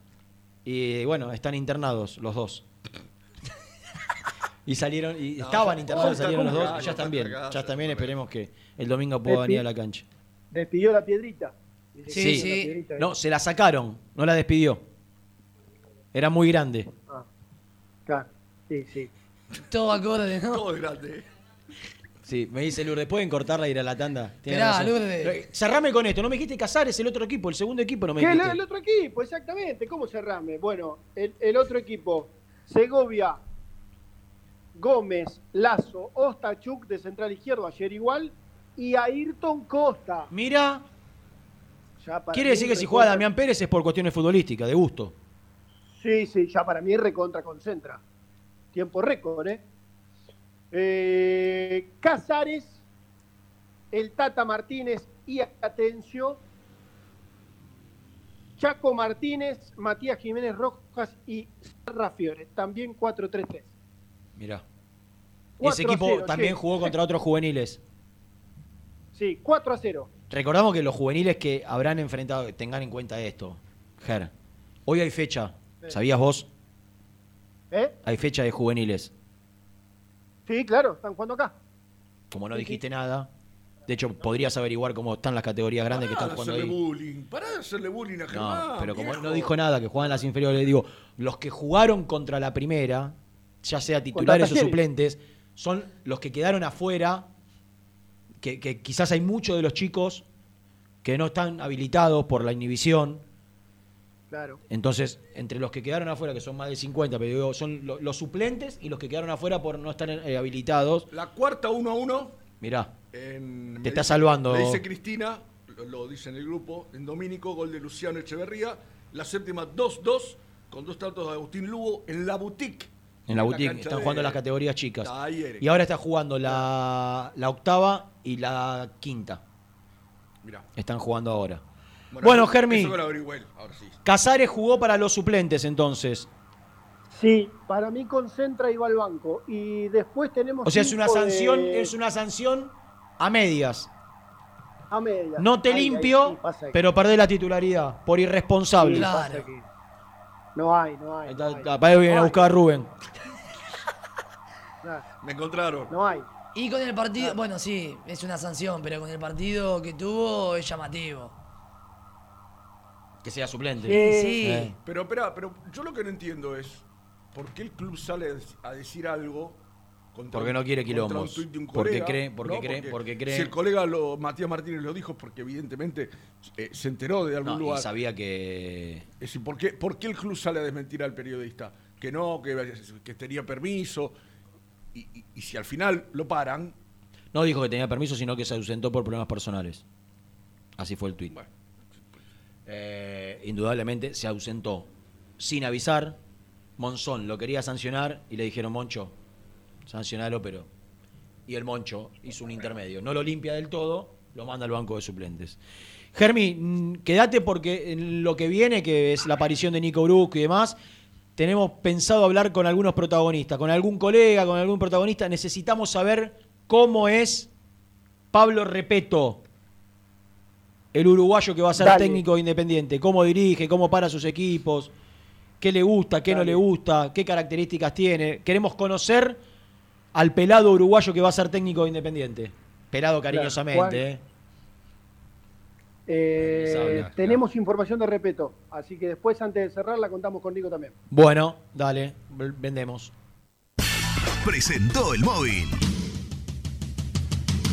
Y bueno, están internados los dos. Y salieron, y No, estaban internados, salieron los dos, ya están está bien. Ya están bien, esperemos que el domingo pueda venir a la cancha. Despidió la piedrita. Sí, sí. la piedrita, ¿eh? No, se la sacaron, no la despidió. Era muy grande. Ah, claro, sí, sí. Todo acorde, ¿no? Todo grande. Sí, me dice Lourdes, ¿pueden cortarla y ir a la tanda? Esperá. Lourdes. Cerrame con esto, no me dijiste Casares, el otro equipo, el segundo equipo no me ¿Qué, el, dijiste. el otro equipo, exactamente. ¿Cómo cerrame? Bueno, el, el otro equipo. Segovia, Gómez, Lazo, Ostachuk de central izquierdo, ayer igual. Y Ayrton Costa. Mira, quiere decir que si juega Damián Pérez es por cuestiones futbolísticas, de gusto. Sí, sí, ya para mí recontra concentra. Tiempo récord, ¿eh? Eh, Casares, el Tata Martínez y Atencio, Chaco Martínez, Matías Jiménez Rojas y Serra Fiore. También 4-3-3. Mira. 4 Ese equipo 0, también sí. jugó contra otros juveniles. Sí, 4 a 0. Recordamos que los juveniles que habrán enfrentado, tengan en cuenta esto, Ger. Hoy hay fecha, Sí. ¿sabías vos? ¿Eh? Hay fecha de juveniles. Sí, claro, están jugando acá. Como no Sí, sí. dijiste nada, de hecho podrías averiguar cómo están las categorías grandes que Pará están de jugando hacerle ahí. bullying. Pará de hacerle bullying a Germán. No, pero como viejo. no dijo nada, que juegan las inferiores, digo, los que jugaron contra la primera, ya sea titulares o suplentes, son los que quedaron afuera, que, que quizás hay muchos de los chicos que no están habilitados por la inhibición. Claro. Entonces, entre los que quedaron afuera, que son más de 50, pero digo, son lo- los suplentes y los que quedaron afuera por no estar eh, habilitados. La cuarta 1 a 1. Mirá, En, Te está dice- salvando. Me dice Cristina, lo, lo dice en el grupo, en Domínico, gol de Luciano Echeverría. La séptima 2-2, con dos tantos de Agustín Lugo en la boutique. En la boutique están de jugando las categorías chicas. Talleres. Y ahora está jugando la, la octava y la quinta. Mirá. Están jugando ahora. Bueno, ahora sí. Casares jugó para los suplentes entonces. Sí, para mí concentra y va al banco. Y después tenemos. O sea, es una sanción, de- es una sanción a medias. A media. No te Ahí, ahí limpio, sí pero perdés la titularidad por irresponsable. Sí, que- No hay, no hay. Ahí no viene No a hay, buscar a Rubén. Me encontraron. No hay. Y con el partido, bueno, sí, es una sanción, pero con el partido que tuvo es llamativo. Que sea suplente. Sí, sí. Eh. Pero, espera, pero yo lo que no entiendo es por qué el club sale a decir algo Porque no quiere quilombos. un Porque colega, cree- porque ¿no? cree- porque cree- Si el colega lo, Matías Martínez lo dijo porque evidentemente eh, se enteró de algún No, y lugar. sabía que. Es decir, ¿por qué, por qué el club sale a desmentir al periodista? Que no, que, que tenía permiso. Y, y- y si al final lo paran, No dijo que tenía permiso, sino que se ausentó por problemas personales. Así fue el tuit. Eh, indudablemente se ausentó sin avisar. Monzón lo quería sancionar y le dijeron, Moncho, sancionalo, pero... Y el Moncho hizo un intermedio. No lo limpia del todo, lo manda al banco de suplentes. Germi, mm, quédate porque en lo que viene, que es la aparición de Nico Brusco y demás, tenemos pensado hablar con algunos protagonistas, con algún colega, con algún protagonista. Necesitamos saber cómo es Pablo Repeto, el uruguayo que va a ser Dale. técnico independiente, cómo dirige, cómo para sus equipos. qué le gusta, qué no le gusta, qué características tiene. Queremos conocer al pelado uruguayo que va a ser técnico de Independiente. Pelado cariñosamente. ¿eh? Eh, Sabia, tenemos información de respeto, así que después, antes de cerrar, la contamos con Nico también. Bueno, dale, vendemos. presentó el móvil.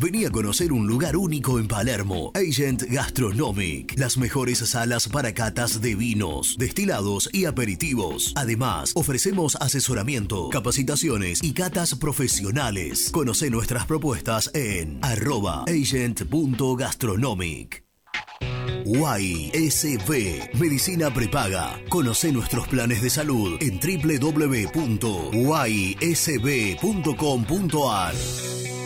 Vení a conocer un lugar único en Palermo, Agent Gastronomic, las mejores salas para catas de vinos, destilados y aperitivos. Además, ofrecemos asesoramiento, capacitaciones y catas profesionales. Conoce nuestras propuestas en arroba agent.gastronomic. YSB, Medicina Prepaga. Conoce nuestros planes de salud en www.ysb.com.ar.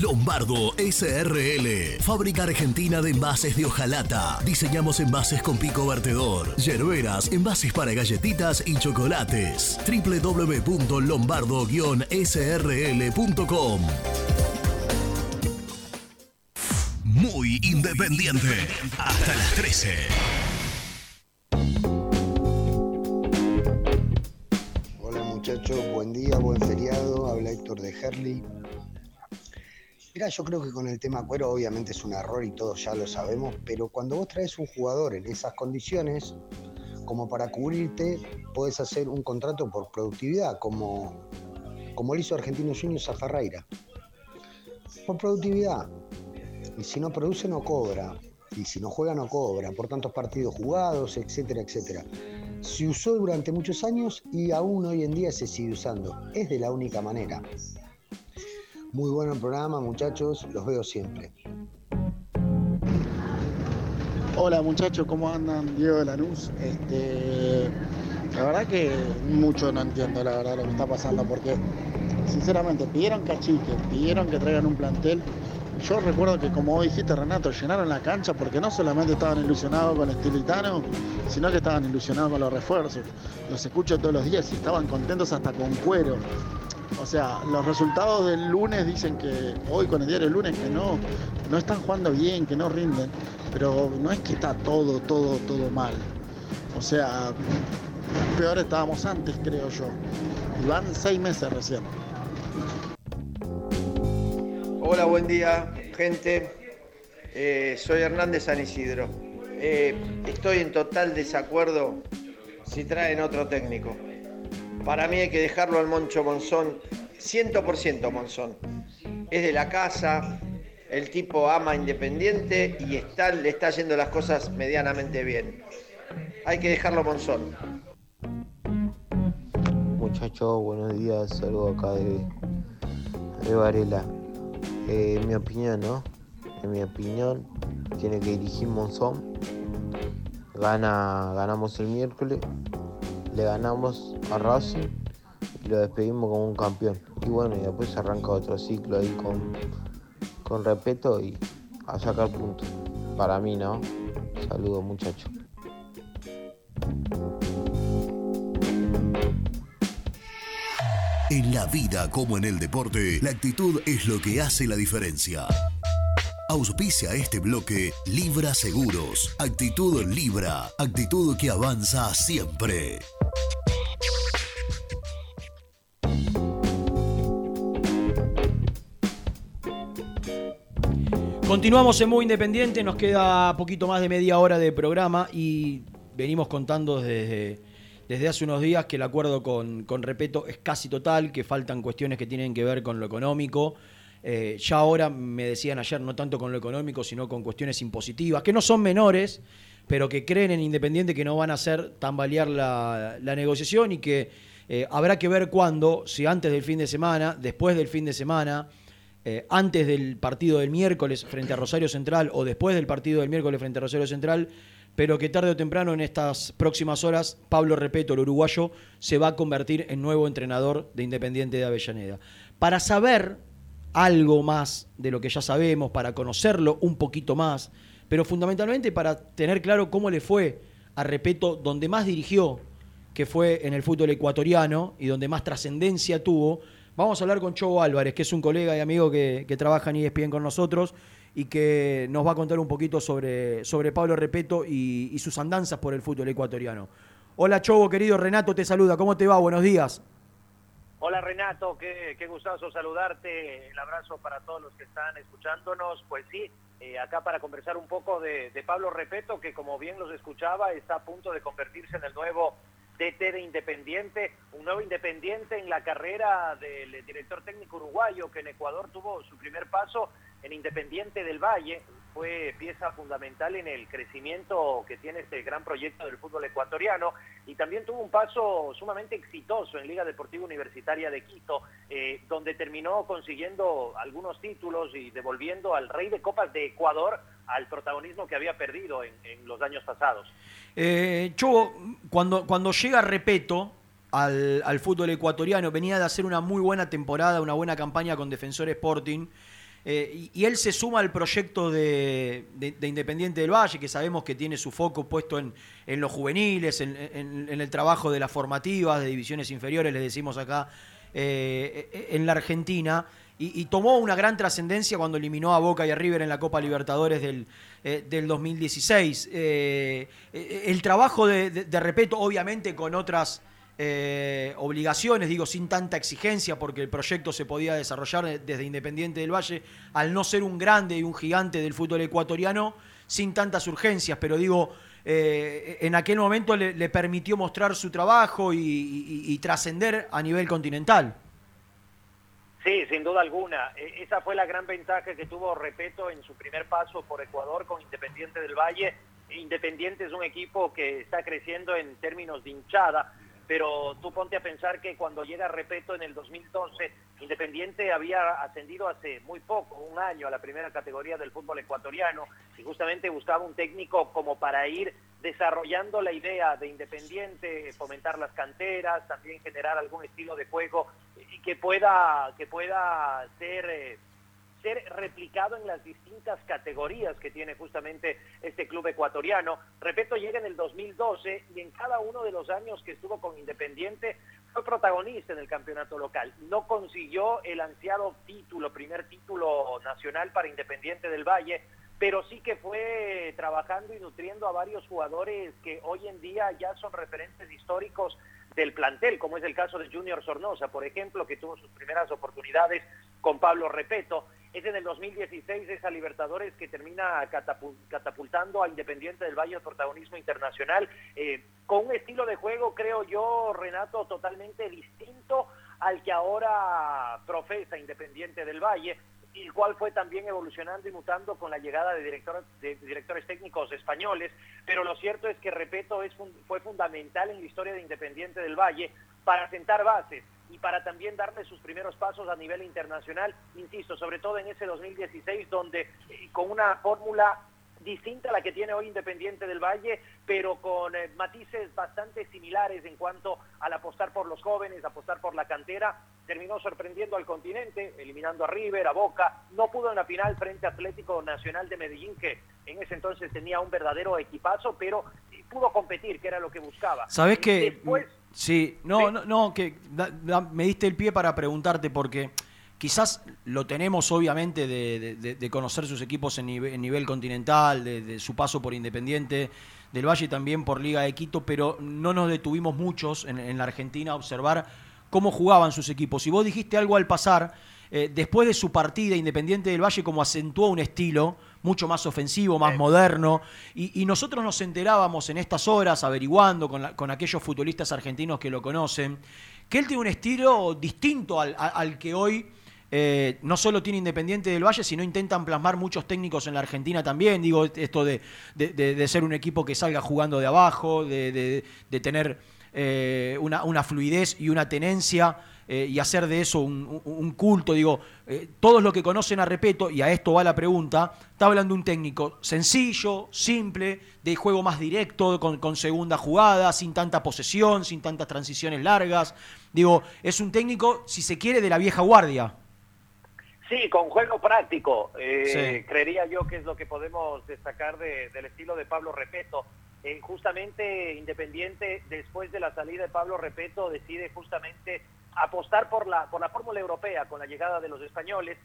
Lombardo SRL, fábrica argentina de envases de hojalata. Diseñamos envases con pico vertedor, yerberas, envases para galletitas y chocolates. www.lombardo-srl.com Muy independiente. Hasta las 13. Hola muchachos, buen día, buen feriado. Habla Héctor de Herley. Mira, yo creo que con el tema cuero obviamente es un error y todos ya lo sabemos, pero cuando vos traes un jugador en esas condiciones, como para cubrirte, podés hacer un contrato por productividad, como, como lo hizo Argentino Juniors a Ferreira. Por productividad. Y si no produce, no cobra. Y si no juega, no cobra, por tantos partidos jugados, etcétera, etcétera. Se usó durante muchos años y aún hoy en día se sigue usando. Es de la única manera. Muy bueno el programa, muchachos, los veo siempre. Hola muchachos, ¿cómo andan? Diego de Lanús. Este, la verdad que mucho no entiendo la verdad lo que está pasando porque sinceramente pidieron cachique, pidieron que traigan un plantel. Yo recuerdo que como dijiste Renato, llenaron la cancha porque no solamente estaban ilusionados con el estilitano, sino que estaban ilusionados con los refuerzos. Los escucho todos los días y estaban contentos hasta con cuero. O sea, los resultados del lunes dicen que hoy con el diario del lunes que no, no están jugando bien, que no rinden, pero no es que está todo, todo, todo mal. O sea, peor estábamos antes, creo yo. Y van seis meses recién. Hola, buen día, gente. Eh, soy Hernández San Isidro. Eh, estoy en total desacuerdo si traen otro técnico. Para mí hay que dejarlo al Moncho Monzón, 100% Monzón. Es de la casa, el tipo ama Independiente y está, le está yendo las cosas medianamente bien. Hay que dejarlo Monzón. Muchachos, buenos días, saludo acá de, de Varela. Eh, en mi opinión, ¿no? En mi opinión, tiene que dirigir Monzón. Gana, ganamos el miércoles, le ganamos a Racing y lo despedimos como un campeón. Y bueno, y después arranca otro ciclo ahí con, con respeto y a sacar puntos. Para mí, ¿no? Saludos, muchachos. En la vida como en el deporte, la actitud es lo que hace la diferencia. Auspicia este bloque Libra Seguros. Actitud Libra. Actitud que avanza siempre. Continuamos en Muy Independiente, nos queda poquito más de media hora de programa y venimos contando desde, desde hace unos días que el acuerdo con, con Repeto es casi total, que faltan cuestiones que tienen que ver con lo económico. Eh, ya ahora me decían ayer, no tanto con lo económico, sino con cuestiones impositivas, que no son menores, pero que creen en Independiente que no van a hacer tambalear la, la negociación y que eh, habrá que ver cuándo, si antes del fin de semana, después del fin de semana, eh, antes del partido del miércoles frente a Rosario Central o después del partido del miércoles frente a Rosario Central, pero que tarde o temprano en estas próximas horas Pablo Repeto, el uruguayo, se va a convertir en nuevo entrenador de Independiente de Avellaneda. Para saber algo más de lo que ya sabemos, para conocerlo un poquito más, pero fundamentalmente para tener claro cómo le fue a Repeto donde más dirigió, que fue en el fútbol ecuatoriano y donde más trascendencia tuvo, Vamos a hablar con Chobo Álvarez, que es un colega y amigo que, trabaja en ESPN con nosotros y que nos va a contar un poquito sobre, sobre Pablo Repeto y, sus andanzas por el fútbol ecuatoriano. Hola Chobo, querido Renato, te saluda. ¿Cómo te va? Buenos días. Hola Renato, qué, qué gustazo saludarte. El abrazo para todos los que están escuchándonos. Pues sí, eh, acá para conversar un poco de Pablo Repeto, que como bien los escuchaba, está a punto de convertirse en el nuevo DT de Independiente, un nuevo Independiente en la carrera del director técnico uruguayo que en Ecuador tuvo su primer paso en Independiente del Valle, fue pieza fundamental en el crecimiento que tiene este gran proyecto del fútbol ecuatoriano y también tuvo un paso sumamente exitoso en Liga Deportiva Universitaria de Quito, eh, donde terminó consiguiendo algunos títulos y devolviendo al rey de copas de Ecuador al protagonismo que había perdido en, en los años pasados. Eh, Chobo, cuando, cuando llega Repeto al, al, fútbol ecuatoriano, venía de hacer una muy buena temporada, una buena campaña con Defensor Sporting, eh, y, él se suma al proyecto de, de, de, Independiente del Valle, que sabemos que tiene su foco puesto en, los juveniles, en, el trabajo de las formativas, de divisiones inferiores, le decimos acá eh, en la Argentina. Y, tomó una gran trascendencia cuando eliminó a Boca y a River en la Copa Libertadores del, del 2016. Eh, el trabajo de, de, de, Repeto, obviamente con otras eh, obligaciones, digo, sin tanta exigencia, porque el proyecto se podía desarrollar desde Independiente del Valle, al no ser un grande y un gigante del fútbol ecuatoriano, sin tantas urgencias, pero digo, eh, en aquel momento le, permitió mostrar su trabajo y, y, trascender a nivel continental. Sí, sin duda alguna. E- Esa fue la gran ventaja que tuvo Repeto en su primer paso por Ecuador con Independiente del Valle. Independiente es un equipo que está creciendo en términos de hinchada, pero tú ponte a pensar que cuando llega Repeto en el 2012, Independiente había ascendido hace muy poco, un año, a la primera categoría del fútbol ecuatoriano, y justamente buscaba un técnico como para ir desarrollando la idea de Independiente, fomentar las canteras, también generar algún estilo de juego que pueda, que pueda ser... eh, replicado en las distintas categorías que tiene justamente este club ecuatoriano. Repito, llega en el 2012 y en cada uno de los años que estuvo con Independiente fue protagonista en el campeonato local. No consiguió el ansiado título, primer título nacional para Independiente del Valle, pero sí que fue trabajando y nutriendo a varios jugadores que hoy en día ya son referentes históricos del plantel, como es el caso de Junior Sornosa, por ejemplo, que tuvo sus primeras oportunidades con Pablo Repeto. Es en el 2016 esa Libertadores que termina catapu- catapultando a Independiente del Valle al protagonismo internacional, eh, con un estilo de juego, creo yo, Renato, totalmente distinto al que ahora profesa Independiente del Valle, el cual fue también evolucionando y mutando con la llegada de, director- de directores técnicos españoles, pero lo cierto es que, repito, es fue fundamental en la historia de Independiente del Valle para sentar bases y para también darle sus primeros pasos a nivel internacional, insisto, sobre todo en ese 2016, donde eh, con una fórmula distinta a la que tiene hoy Independiente del Valle, pero con eh, matices bastante similares en cuanto al apostar por los jóvenes, apostar por la cantera, terminó sorprendiendo al continente, eliminando a River, a Boca, no pudo en la final frente a Atlético Nacional de Medellín, que en ese entonces tenía un verdadero equipazo, pero pudo competir, que era lo que buscaba. ¿Sabés que Después, Sí, no, no, no, que da- da- me diste el pie para preguntarte porque quizás lo tenemos obviamente de, de- de- de conocer sus equipos en nivel, en nivel continental, de, de su paso por Independiente del Valle y también por Liga de Quito, pero no nos detuvimos muchos en, en la Argentina a observar cómo jugaban sus equipos. Y vos dijiste algo al pasar, eh, después de su partida Independiente del Valle como acentuó un estilo mucho más ofensivo, más moderno, y, y nosotros nos enterábamos en estas horas, averiguando con, la- con aquellos futbolistas argentinos que lo conocen, que él tiene un estilo distinto al que hoy eh, no solo tiene Independiente del Valle, sino intentan plasmar muchos técnicos en la Argentina también. Digo, esto de, de- ser un equipo que salga jugando de abajo, de, tener eh, una, una fluidez y una tenencia eh, y hacer de eso un, culto. Digo, todos los que conocen a Repeto, y a esto va la pregunta, está hablando de un técnico sencillo, simple, de juego más directo, con, con segunda jugada, sin tanta posesión, sin tantas transiciones largas. Digo, es un técnico, si se quiere, de la vieja guardia. Sí, con juego práctico. eh, Sí. Creería yo que es lo que podemos destacar de- del estilo de Pablo Repeto. Eh, justamente Independiente, después de la salida de Pablo Repeto, decide justamente apostar por la, por la fórmula europea con la llegada de los españoles.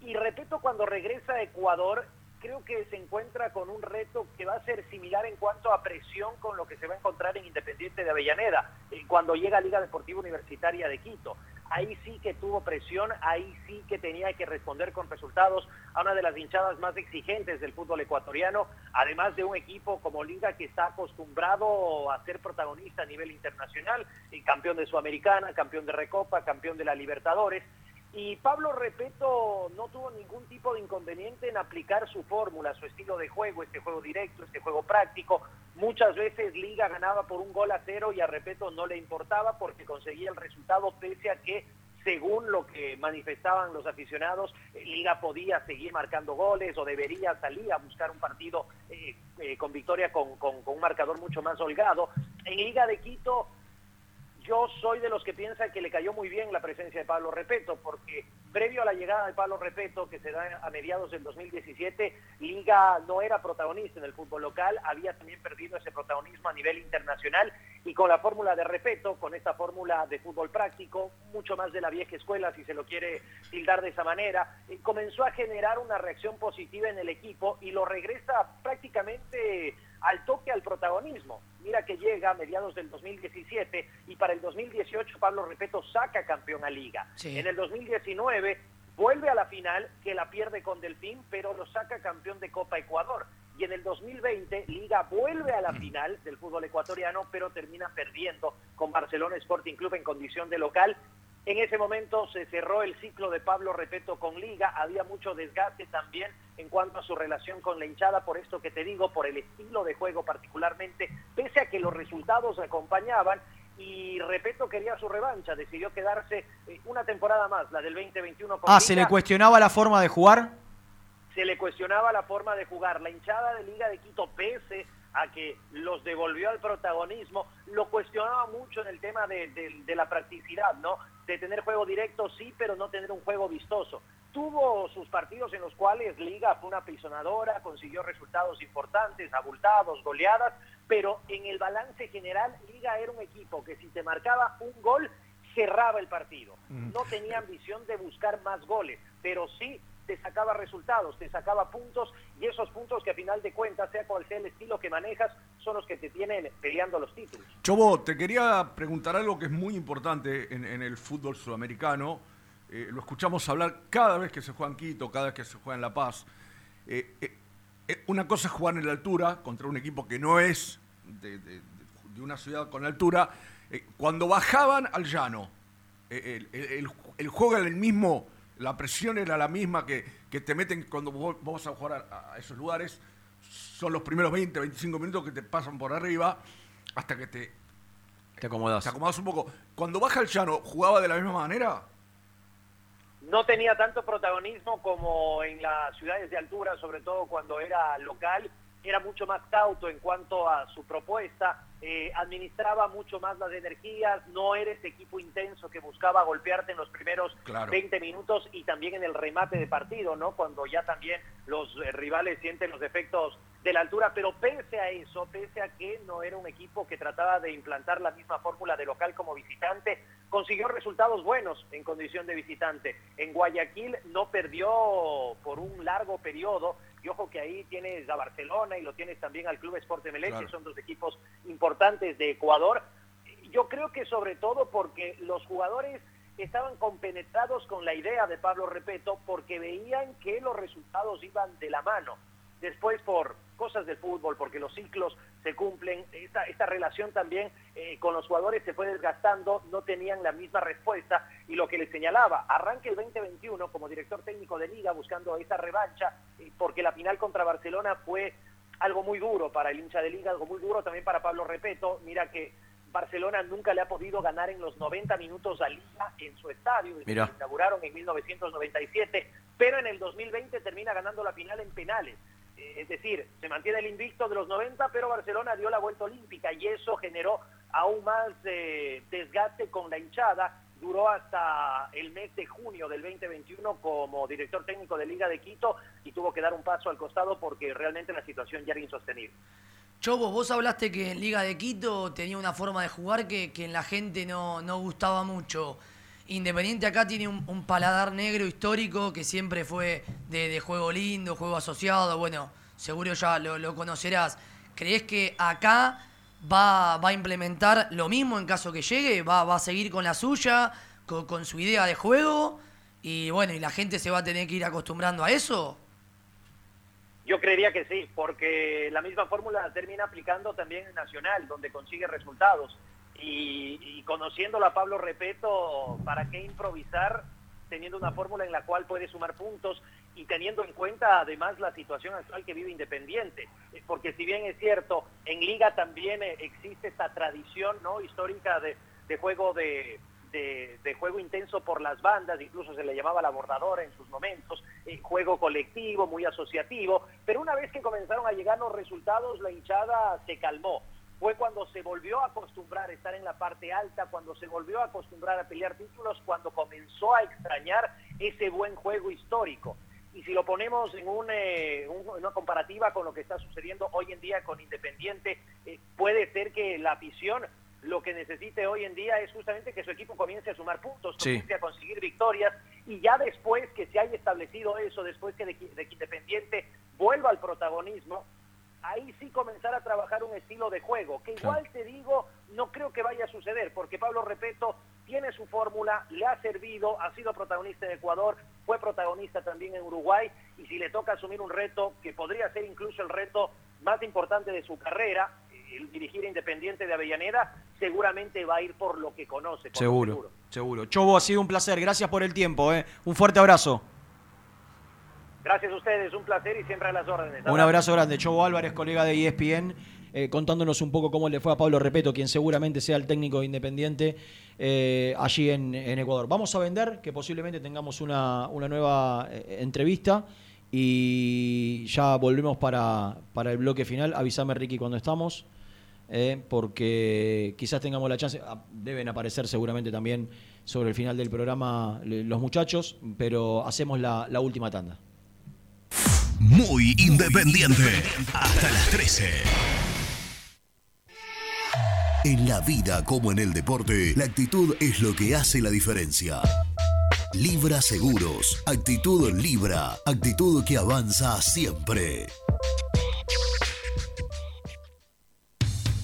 Y Repeto cuando regresa a Ecuador, creo que se encuentra con un reto que va a ser similar en cuanto a presión con lo que se va a encontrar en Independiente de Avellaneda, eh, cuando llega a Liga Deportiva Universitaria de Quito. Ahí sí que tuvo presión, ahí sí que tenía que responder con resultados a una de las hinchadas más exigentes del fútbol ecuatoriano, además de un equipo como Liga que está acostumbrado a ser protagonista a nivel internacional, y campeón de Sudamericana, campeón de Recopa, campeón de la Libertadores. Y Pablo Repeto no tuvo ningún tipo de inconveniente en aplicar su fórmula, su estilo de juego, este juego directo, este juego práctico. Muchas veces Liga ganaba por un gol a cero y a Repeto no le importaba porque conseguía el resultado pese a que, según lo que manifestaban los aficionados, Liga podía seguir marcando goles o debería salir a buscar un partido eh, eh, con victoria con- con un marcador mucho más holgado. En Liga de Quito yo soy de los que piensan que le cayó muy bien la presencia de Pablo Repeto, porque previo a la llegada de Pablo Repeto, que se da a mediados del 2017, Liga no era protagonista en el fútbol local, había también perdido ese protagonismo a nivel internacional y con la fórmula de Repeto, con esta fórmula de fútbol práctico, mucho más de la vieja escuela, si se lo quiere tildar de esa manera, eh, comenzó a generar una reacción positiva en el equipo y lo regresa prácticamente al toque al protagonismo. Mira que llega a mediados del 2017 y para el 2018 Pablo Repeto saca campeón a Liga. Sí. En el 2019 vuelve a la final que la pierde con Delfín, pero lo saca campeón de Copa Ecuador. Y en el 2020 Liga vuelve a la final del fútbol ecuatoriano, pero termina perdiendo con Barcelona Sporting Club en condición de local En ese momento se cerró el ciclo de Pablo Repeto con Liga, había mucho desgaste también en cuanto a su relación con la hinchada, por esto que te digo, por el estilo de juego particularmente, pese a que los resultados acompañaban y Repeto quería su revancha, decidió quedarse eh, una temporada más, la del 2021 con Ah, ¿se le cuestionaba la forma de jugar? se le cuestionaba la forma de jugar. La hinchada de Liga de Quito, pese a que los devolvió al protagonismo, lo cuestionaba mucho en el tema de, de- de la practicidad, ¿no? De tener juego directo, sí, pero no tener un juego vistoso. Tuvo sus partidos en los cuales Liga fue una pisonadora, consiguió resultados importantes, abultados, goleadas, pero en el balance general, Liga era un equipo que si te marcaba un gol, cerraba el partido. No tenía ambición de buscar más goles, pero sí te sacaba resultados, te sacaba puntos y esos puntos que a final de cuentas, sea cual sea el estilo que manejas, son los que te tienen peleando los títulos. Chobo, te quería preguntar algo que es muy importante en, el fútbol sudamericano. Eh, lo escuchamos hablar cada vez que se juega en Quito, cada vez que se juega en La Paz. Eh, eh, una cosa es jugar en la altura contra un equipo que no es de, una ciudad con altura. Cuando bajaban al llano, el, el- el- el juego era el mismo, la presión era la misma que, que te meten cuando vos, vos vas a jugar a, a esos lugares. Son los primeros 20, 25 minutos que te pasan por arriba hasta que te, Te acomodas. te acomodas un poco. Cuando baja el llano, ¿jugaba de la misma manera? no tenía tanto protagonismo como en las ciudades de altura, sobre todo cuando era local, era mucho más cauto en cuanto a su propuesta, eh, administraba mucho más las energías, no era ese equipo intenso que buscaba golpearte en los primeros Claro. 20 minutos y también en el remate de partido, ¿no? Cuando ya también los eh, rivales sienten los efectos de la altura, pero pese a eso, pese a que no era un equipo que trataba de implantar la misma fórmula de local como visitante, consiguió resultados buenos en condición de visitante. En Guayaquil no perdió por un largo periodo, y ojo que ahí tienes a Barcelona y lo tienes también al Club Esporte Melec, Claro. que son dos equipos importantes de Ecuador. Yo creo que sobre todo porque los jugadores estaban compenetrados con la idea de Pablo Repeto porque veían que los resultados iban de la mano. Después por cosas del fútbol, porque los ciclos se cumplen, esta, esta relación también eh, con los jugadores se fue desgastando, no tenían la misma respuesta y lo que les señalaba, arranque el 2021 como director técnico de liga buscando esa revancha, eh, porque la final contra Barcelona fue algo muy duro para el hincha de liga, algo muy duro también para Pablo Repeto, mira que Barcelona nunca le ha podido ganar en los 90 minutos a Liga en su estadio, que inauguraron en 1997, pero en el 2020 termina ganando la final en penales. Eh, Es decir, se mantiene el invicto de los 90, pero Barcelona dio la vuelta olímpica y eso generó aún más eh, desgaste con la hinchada. Duró hasta el mes de junio del 2021 como director técnico de Liga de Quito y tuvo que dar un paso al costado porque realmente la situación ya era insostenible. Chobo, vos hablaste que en Liga de Quito tenía una forma de jugar que, que en la gente no, no gustaba mucho. Independiente acá tiene un, paladar negro histórico que siempre fue de, juego lindo, juego asociado, bueno, seguro ya lo, conocerás. ¿Crees que acá va, a implementar lo mismo en caso que llegue? ¿Va, va a seguir con la suya, con, con su idea de juego? Y bueno, ¿y la gente se va a tener que ir acostumbrando a eso? Yo creería que sí, porque la misma fórmula la termina aplicando también en Nacional, donde consigue resultados. Y, y conociéndolo a Pablo Repeto, ¿para qué improvisar teniendo una fórmula en la cual puede sumar puntos y teniendo en cuenta además la situación actual que vive Independiente? Eh, Porque si bien es cierto, en Liga también eh, existe esta tradición no histórica de, de juego de, juego intenso por las bandas, incluso se le llamaba la bordadora en sus momentos, eh, juego colectivo, muy asociativo, pero una vez que comenzaron a llegar los resultados, la hinchada se calmó. Fue cuando se volvió a acostumbrar a estar en la parte alta, cuando se volvió a acostumbrar a pelear títulos, cuando comenzó a extrañar ese buen juego histórico. Y si lo ponemos en un, eh, un- una comparativa con lo que está sucediendo hoy en día con Independiente, eh, puede ser que la afición lo que necesite hoy en día es justamente que su equipo comience a sumar puntos, Sí. comience a conseguir victorias y ya después que se haya establecido eso, después que de, de que Independiente vuelva al protagonismo, ahí sí comenzar a trabajar un estilo de juego, que igual te digo, no creo que vaya a suceder, porque Pablo Repeto tiene su fórmula, le ha servido, ha sido protagonista en Ecuador, fue protagonista también en Uruguay, y si le toca asumir un reto, que podría ser incluso el reto más importante de su carrera, eh, dirigir Independiente de Avellaneda, seguramente va a ir por lo que conoce. por lo Seguro, seguro. Chobo, ha sido un placer. Gracias por el tiempo. ¿eh? Un fuerte abrazo. Gracias a ustedes, un placer y siempre a las órdenes. Un abrazo grande. Chobo Álvarez, colega de ESPN, eh, contándonos un poco cómo le fue a Pablo Repeto, quien seguramente sea el técnico de Independiente eh, allí en, Ecuador. Vamos a vender, que posiblemente tengamos una, una nueva eh, entrevista y ya volvemos para, para el bloque final. Avísame, Ricky, cuando estamos. eh, porque quizás tengamos la chance, ah, deben aparecer seguramente también sobre el final del programa los muchachos, pero hacemos la última tanda. Muy independiente. Hasta las 13. En la vida como en el deporte, la actitud es lo que hace la diferencia. Libra Seguros. Actitud Libra. Actitud que avanza siempre.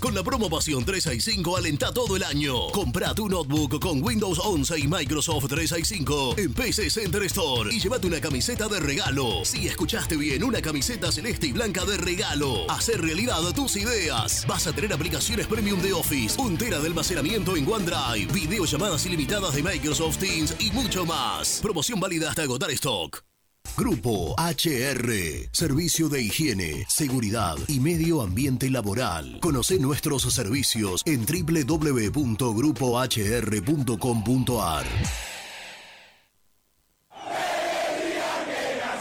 Con la promo Pasión 365 alenta todo el año. Compra tu notebook con Windows 11 y Microsoft 365 en PC Center Store y llévate una camiseta de regalo. Si escuchaste bien, una camiseta celeste y blanca de regalo. Hacer realidad tus ideas. Vas a tener aplicaciones premium de Office, un tera de almacenamiento en OneDrive, videollamadas ilimitadas de Microsoft Teams y mucho más. Promoción válida hasta agotar stock. Grupo HR, Servicio de Higiene, Seguridad y Medio Ambiente Laboral. Conoce nuestros servicios en www.grupohr.com.ar.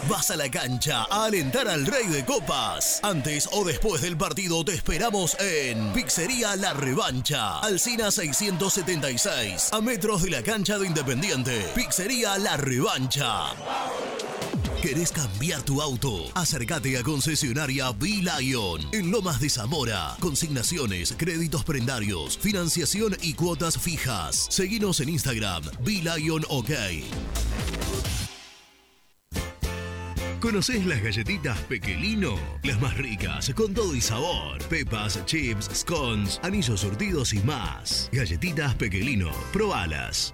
Vas a la cancha a alentar al Rey de Copas. Antes o después del partido te esperamos en Pizzería La Revancha, Alcina 676, a metros de la cancha de Independiente. Pizzería La Revancha. ¿Querés cambiar tu auto? Acércate a concesionaria B-Lion en Lomas de Zamora. Consignaciones, créditos prendarios, financiación y cuotas fijas. Seguinos en Instagram, B-Lion OK. ¿Conocés las galletitas Pequelino? Las más ricas, con todo y sabor. Pepas, chips, scones, anillos surtidos y más. Galletitas Pequelino, probalas.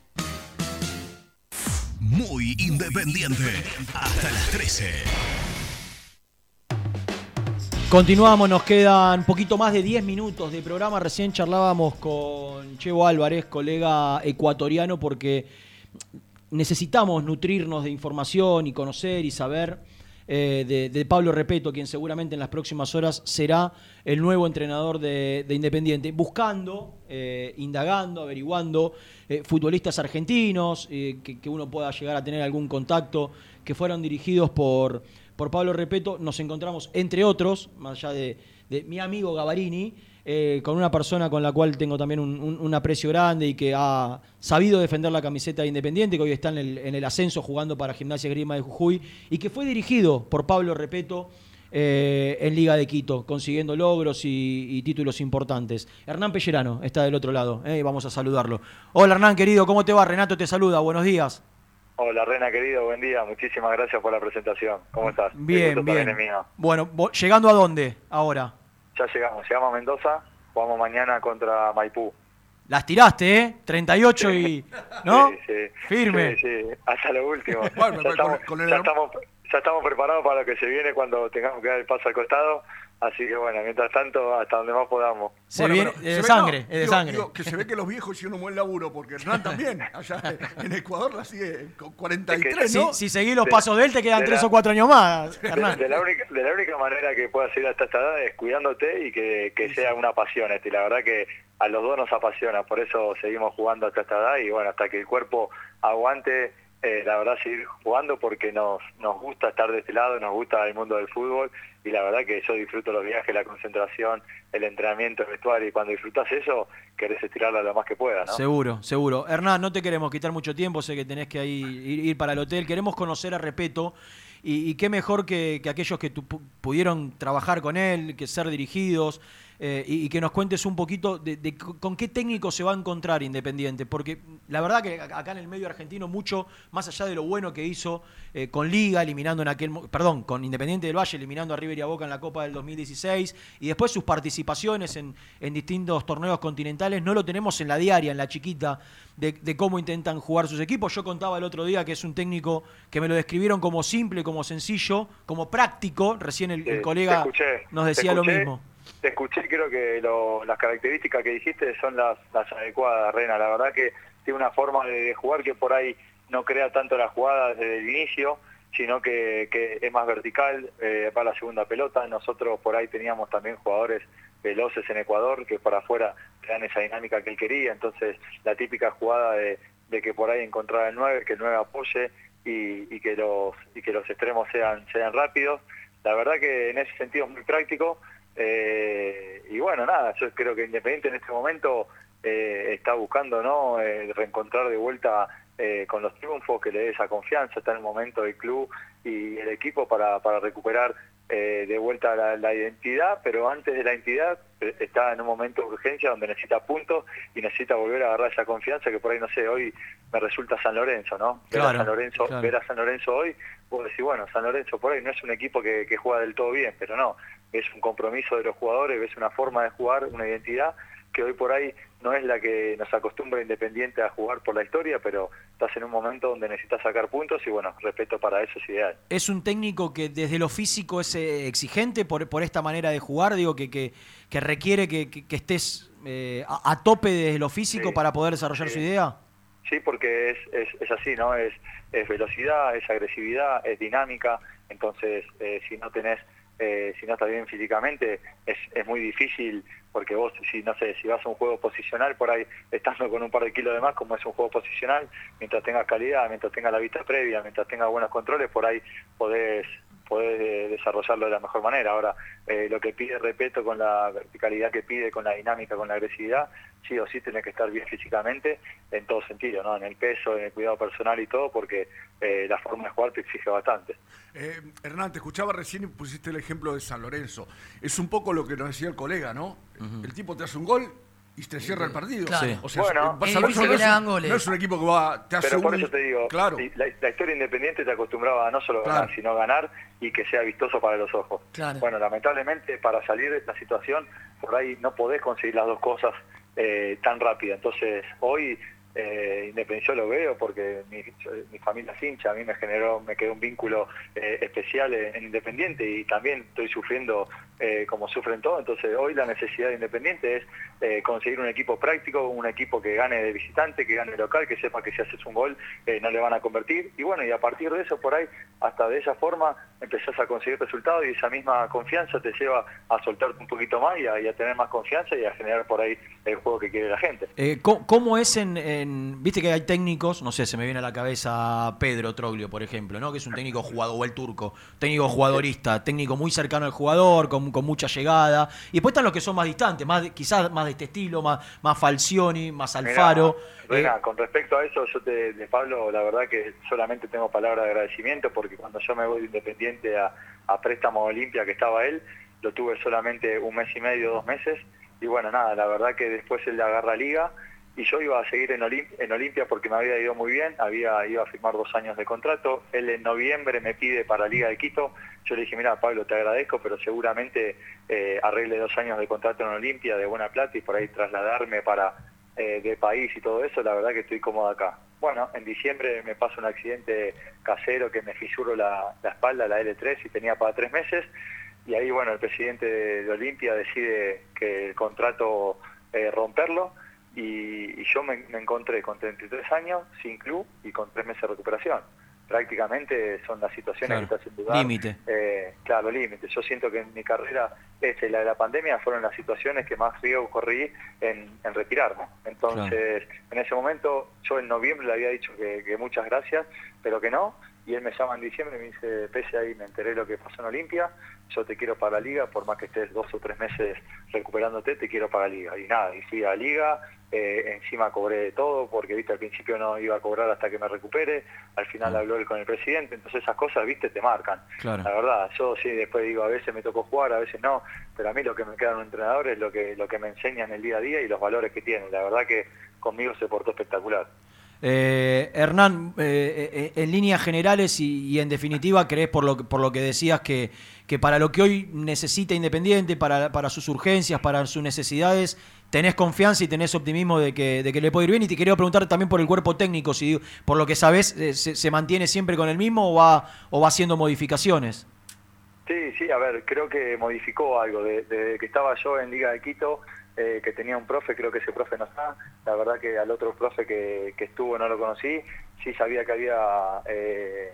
Muy independiente. Hasta las 13. Continuamos, nos quedan poquito más de 10 minutos de programa. Recién charlábamos con Chevo Álvarez, colega ecuatoriano, porque necesitamos nutrirnos de información y conocer y saber eh, de, Pablo Repeto, quien seguramente en las próximas horas será el nuevo entrenador de, de Independiente, buscando, eh, indagando, averiguando eh, futbolistas argentinos, que, que uno pueda llegar a tener algún contacto, que fueron dirigidos por, por Pablo Repeto. Nos encontramos, entre otros, más allá de, de mi amigo Gavarini, eh, con una persona con la cual tengo también un, un- un aprecio grande y que ha sabido defender la camiseta de Independiente, que hoy está en el, en el ascenso jugando para Gimnasia Grima de Jujuy, y que fue dirigido por Pablo Repeto eh, en Liga de Quito, consiguiendo logros y, y títulos importantes. Hernán Pellerano está del otro lado, eh, vamos a saludarlo. Hola Hernán, querido, ¿cómo te va? Renato te saluda, buenos días. Hola Rena, querido, buen día. Muchísimas gracias por la presentación. ¿Cómo estás? Bien, bien. Bueno, ¿llegando a dónde ahora? Ya llegamos, llegamos a Mendoza, jugamos mañana contra Maipú. Las tiraste, ¿eh? 38 y... ¿No? Sí, sí. Firme. Sí, sí, hasta lo último. Bueno, ya, con- estamos, con el ya, herma- estamos, ya estamos preparados para lo que se viene cuando tengamos que dar el paso al costado. Así que bueno, mientras tanto, hasta donde más podamos. Se Bueno, viene es de se ve- sangre, no, es de digo- sangre. digo que se ve que los viejos hicieron un buen laburo, porque Hernán también, allá en Ecuador la sigue con 43, Si, ¿no? si seguís los De- pasos de él, te quedan de 3 la- o 4 años más, De, Hernán. de la única, de la única manera que puedas ir hasta esta edad es cuidándote y que, que sea una pasión. este, Y la verdad que a los dos nos apasiona, por eso seguimos jugando hasta esta edad y bueno, hasta que el cuerpo aguante, eh, la verdad seguir jugando porque nos, nos gusta estar de este lado, nos gusta el mundo del fútbol y la verdad que yo disfruto los viajes, la concentración, el entrenamiento, el vestuario y cuando disfrutas eso, querés estirarla lo más que puedas, ¿no? Seguro, seguro. Hernán, no te queremos quitar mucho tiempo, sé que tenés que ahí ir, ir para el hotel. Queremos conocer a Repeto y, y qué mejor que, que aquellos que tu- pu- pudieron trabajar con él, que ser dirigidos eh, y, y que nos cuentes un poquito de, con qué técnico se va a encontrar Independiente. Porque la verdad que ac- acá en el medio argentino, mucho más allá de lo bueno que hizo eh, con Liga, eliminando en aquel. Perdón, con Independiente del Valle, eliminando a River y a Boca en la Copa del 2016 y después sus participaciones en, en distintos torneos continentales, no lo tenemos en la diaria, en la chiquita, de, de cómo intentan jugar sus equipos. Yo contaba el otro día que es un técnico que me lo describieron como simple, como sencillo, como práctico. Recién el, colega escuché, nos decía lo mismo. Te escuché, creo que las características que dijiste son las, adecuadas, Rena. La verdad que tiene una forma de, jugar que por ahí no crea tanto la jugada desde el inicio, sino que, es más vertical, eh, va a la segunda pelota. Nosotros por ahí teníamos también jugadores veloces en Ecuador que para afuera dan esa dinámica que él quería. Entonces, la típica jugada de, que por ahí encontrar el 9, que el 9 apoye y, que los extremos sean rápidos. La verdad que en ese sentido es muy práctico. Eh, y bueno, nada, yo creo que Independiente en este momento eh, está buscando no Eh, reencontrar de vuelta eh, con los triunfos, que le dé esa confianza, está en el momento del club y el equipo para, para recuperar eh, de vuelta la, la identidad, pero antes de la identidad está en un momento de urgencia donde necesita puntos y necesita volver a agarrar esa confianza que por ahí, no sé, hoy me resulta San Lorenzo, ¿no? Ver, Claro, a, San Lorenzo, claro. ver a San Lorenzo hoy, vos decís, bueno, San Lorenzo por ahí no es un equipo que, que juega del todo bien, pero no, es un compromiso de los jugadores, es una forma de jugar, una identidad que hoy por ahí no es la que nos acostumbra Independiente a jugar por la historia, pero estás en un momento donde necesitas sacar puntos y bueno, respeto para eso es ideal. ¿Es un técnico que desde lo físico es eh, exigente por, por esta manera de jugar? Digo, que, que, que requiere que, que- que estés eh, a, a tope desde lo físico Sí, para poder desarrollar sí. su idea. Sí, porque es, es, es así, ¿no? Es, es velocidad, es agresividad, es dinámica, entonces eh, si no tenés, eh, si no estás bien físicamente, es, es muy difícil, porque vos, si no sé, si vas a un juego posicional, por ahí estando con un par de kilos de más, como es un juego posicional, mientras tengas calidad, mientras tengas la vista previa, mientras tengas buenos controles, por ahí podés podés eh, desarrollarlo de la mejor manera. Ahora, eh, lo que pide Repeto con la verticalidad que pide, con la dinámica, con la agresividad, sí o sí tenés que estar bien físicamente en todo sentido, ¿no? En el peso, en el cuidado personal y todo, porque eh, la forma de jugar te exige bastante. Eh, Hernán, te escuchaba recién y pusiste el ejemplo de San Lorenzo. Es un poco lo que nos decía el colega, ¿no? El tipo te hace un gol y te cierra el partido. Claro. O sea, Bueno, no que es un- hagan goles. No es un equipo que va, te hace Pero por un- eso te digo, Claro. sí, la, la historia independiente te acostumbraba a no solo ganar, Claro. sino ganar y que sea vistoso para los ojos. Claro. Bueno, lamentablemente para salir de esta situación, por ahí no podés conseguir las dos cosas eh, tan rápida. Entonces, hoy eh, Independiente yo lo veo porque mi, mi familia es hincha, a mí me generó, me quedó un vínculo eh, especial en, en Independiente y también estoy sufriendo eh, como sufren todos. Entonces, hoy la necesidad de Independiente es eh, conseguir un equipo práctico, un equipo que gane de visitante, que gane local, que sepa que si haces un gol eh, no le van a convertir. Y bueno, y a partir de eso, por ahí, hasta de esa forma, empezás a conseguir resultados y esa misma confianza te lleva a soltarte un poquito más y a, y a tener más confianza y a generar por ahí el juego que quiere la gente. Eh, ¿cómo, cómo es en, en- Viste que hay técnicos, no sé, se me viene a la cabeza Pedro Troglio, por ejemplo, ¿no? Que es un técnico jugador, o el turco, técnico jugadorista, técnico muy cercano al jugador, con, con mucha llegada. Y después están los que son más distantes, más de- quizás más de este estilo, más, más Falcioni, más Alfaro. Eh, con respecto a eso, yo te, de Pablo, la verdad que solamente tengo palabras de agradecimiento porque cuando yo me voy de Independiente a, a préstamo Olimpia, que estaba él, lo tuve solamente un mes y medio, dos meses. Y bueno, nada, la verdad que después él le agarra liga y yo iba a seguir en, Olim- en Olimpia porque me había ido muy bien, había iba a firmar dos años de contrato. Él en noviembre me pide para Liga de Quito. Yo le dije, mira, Pablo, te agradezco, pero seguramente eh, arregle dos años de contrato en Olimpia de buena plata y por ahí trasladarme para eh, de país y todo eso, la verdad que estoy cómodo acá. Bueno, en diciembre me pasa un accidente casero que me fisuro la, la espalda, la L3, y tenía para tres meses. Y ahí, bueno, el presidente de, de Olimpia decide que el contrato eh, romperlo. Y, y yo me, me encontré con 33 años, sin club y con tres meses de recuperación. Prácticamente son las situaciones Claro. que te hacen. Límite. Eh, claro, límite. Yo siento que en mi carrera, este, la de la pandemia, fueron las situaciones que más riesgo corrí en, en retirarme. Entonces, en ese momento, yo en noviembre le había dicho que, que muchas gracias, pero que no. Y él me llama en diciembre y me dice, pese ahí, me enteré lo que pasó en Olimpia, yo te quiero para la liga, por más que estés dos o tres meses recuperándote, te quiero para la liga. Y nada, y fui a la liga, eh, encima cobré de todo, porque viste al principio no iba a cobrar hasta que me recupere, al final habló él con el presidente, entonces esas cosas, viste, te marcan. Claro. La verdad, yo sí después digo, a veces me tocó jugar, a veces no, pero a mí lo que me queda en un entrenador es lo que, lo que me enseña en el día a día y los valores que tiene. La verdad que conmigo se portó espectacular. Eh, Hernán, eh, eh, en líneas generales y, en definitiva, ¿crees por lo, que- por lo que decías que, que para lo que hoy necesita Independiente, para, para sus urgencias, para sus necesidades, tenés confianza y tenés optimismo de que, de que le puede ir bien? Y te quería preguntar también por el cuerpo técnico, si por lo que sabes, eh, se, se mantiene siempre con el mismo o va, o va haciendo modificaciones? Sí, sí, a ver, creo que modificó algo. Desde de que estaba yo en Liga de Quito, eh, que tenía un profe, creo que ese profe no está. La verdad que al otro profe que, que estuvo no lo conocí. Sí sabía que había eh,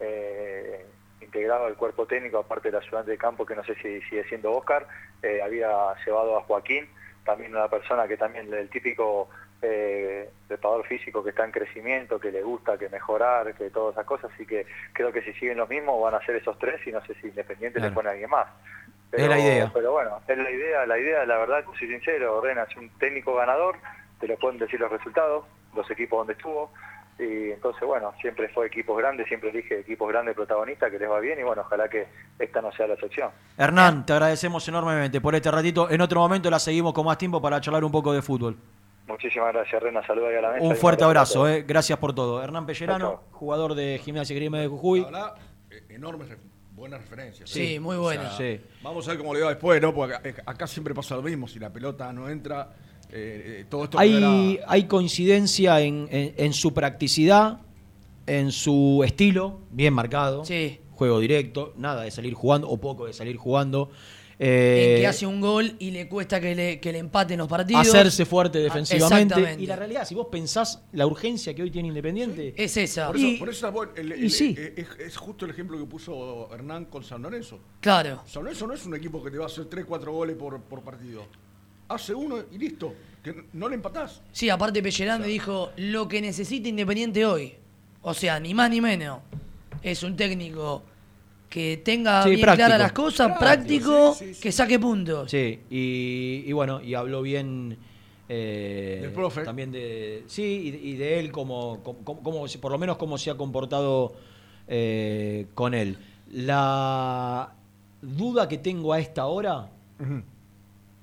eh, integrado al cuerpo técnico, aparte del ayudante de campo, que no sé si sigue siendo Oscar. eh, había llevado a Joaquín, también una persona que también, el típico eh, preparador físico que está en crecimiento, que le gusta, que mejorar, que todas esas cosas. Así que creo que si siguen los mismos van a ser esos tres y no sé si Independiente le Claro. pone a alguien más. Es la idea. Pero bueno, es la idea, la idea, la verdad, soy sincero, Rena es un técnico ganador, te lo pueden decir los resultados, los equipos donde estuvo, y entonces bueno, siempre fue equipos grandes, siempre elige equipos grandes protagonistas que les va bien y bueno, ojalá que esta no sea la excepción. Hernán, te agradecemos enormemente por este ratito. En otro momento la seguimos con más tiempo para charlar un poco de fútbol. Muchísimas gracias, Rena, saludos ahí a la mesa. Un fuerte abrazo eh. gracias por todo. Hernán Pellerano, jugador de Gimnasia y Grima de Jujuy. La verdad, eh, enormes, ref- buenas referencias. Sí, muy O buenas. sea, Sí. Vamos a ver cómo le va después, ¿no? Porque acá, acá siempre pasa lo mismo. Si la pelota no entra, Eh, eh, todo esto quedará- Hay, hay coincidencia en, en- en su practicidad, en su estilo, bien marcado. Sí. Juego directo, nada de salir jugando o poco de salir jugando. En Eh, que hace un gol y le cuesta que le, que le empaten los partidos. hacerse fuerte Ah, defensivamente. Y la realidad, si vos pensás la urgencia que hoy tiene Independiente, es esa. Por eso, Y- por eso es, bueno, el- y el- sí. es, es justo el ejemplo que puso Hernán con San Lorenzo. Claro. San Lorenzo no es un equipo que te va a hacer 3, 4 goles por, por partido. Hace uno y listo. Que no le empatás. Sí, aparte Pellerán me dijo lo que necesita Independiente hoy. O sea, ni más ni menos. Es un técnico que tenga Sí, bien práctico. claras las cosas, Práctico, práctico, que saque puntos. Sí, y, y bueno, y habló bien eh, Del profe. también de sí y de, y de él como, como, como- por lo menos cómo se ha comportado eh, con él. La duda que tengo a esta hora,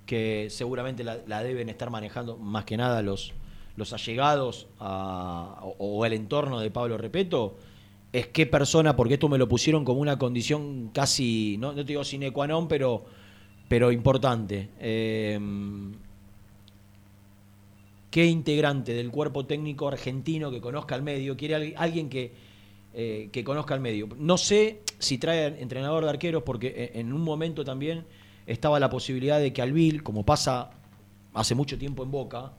que seguramente la, la deben estar manejando más que nada los, los allegados a- o, o el entorno de Pablo Repeto, es qué persona, porque esto me lo pusieron como una condición casi, no, no te digo sine qua non, pero, pero importante. Eh, ¿Qué integrante del cuerpo técnico argentino que conozca al medio, quiere al- alguien que, eh, que conozca al medio? No sé si trae entrenador de arqueros, porque en en un momento también estaba la posibilidad de que Albil, como pasa hace mucho tiempo en Boca,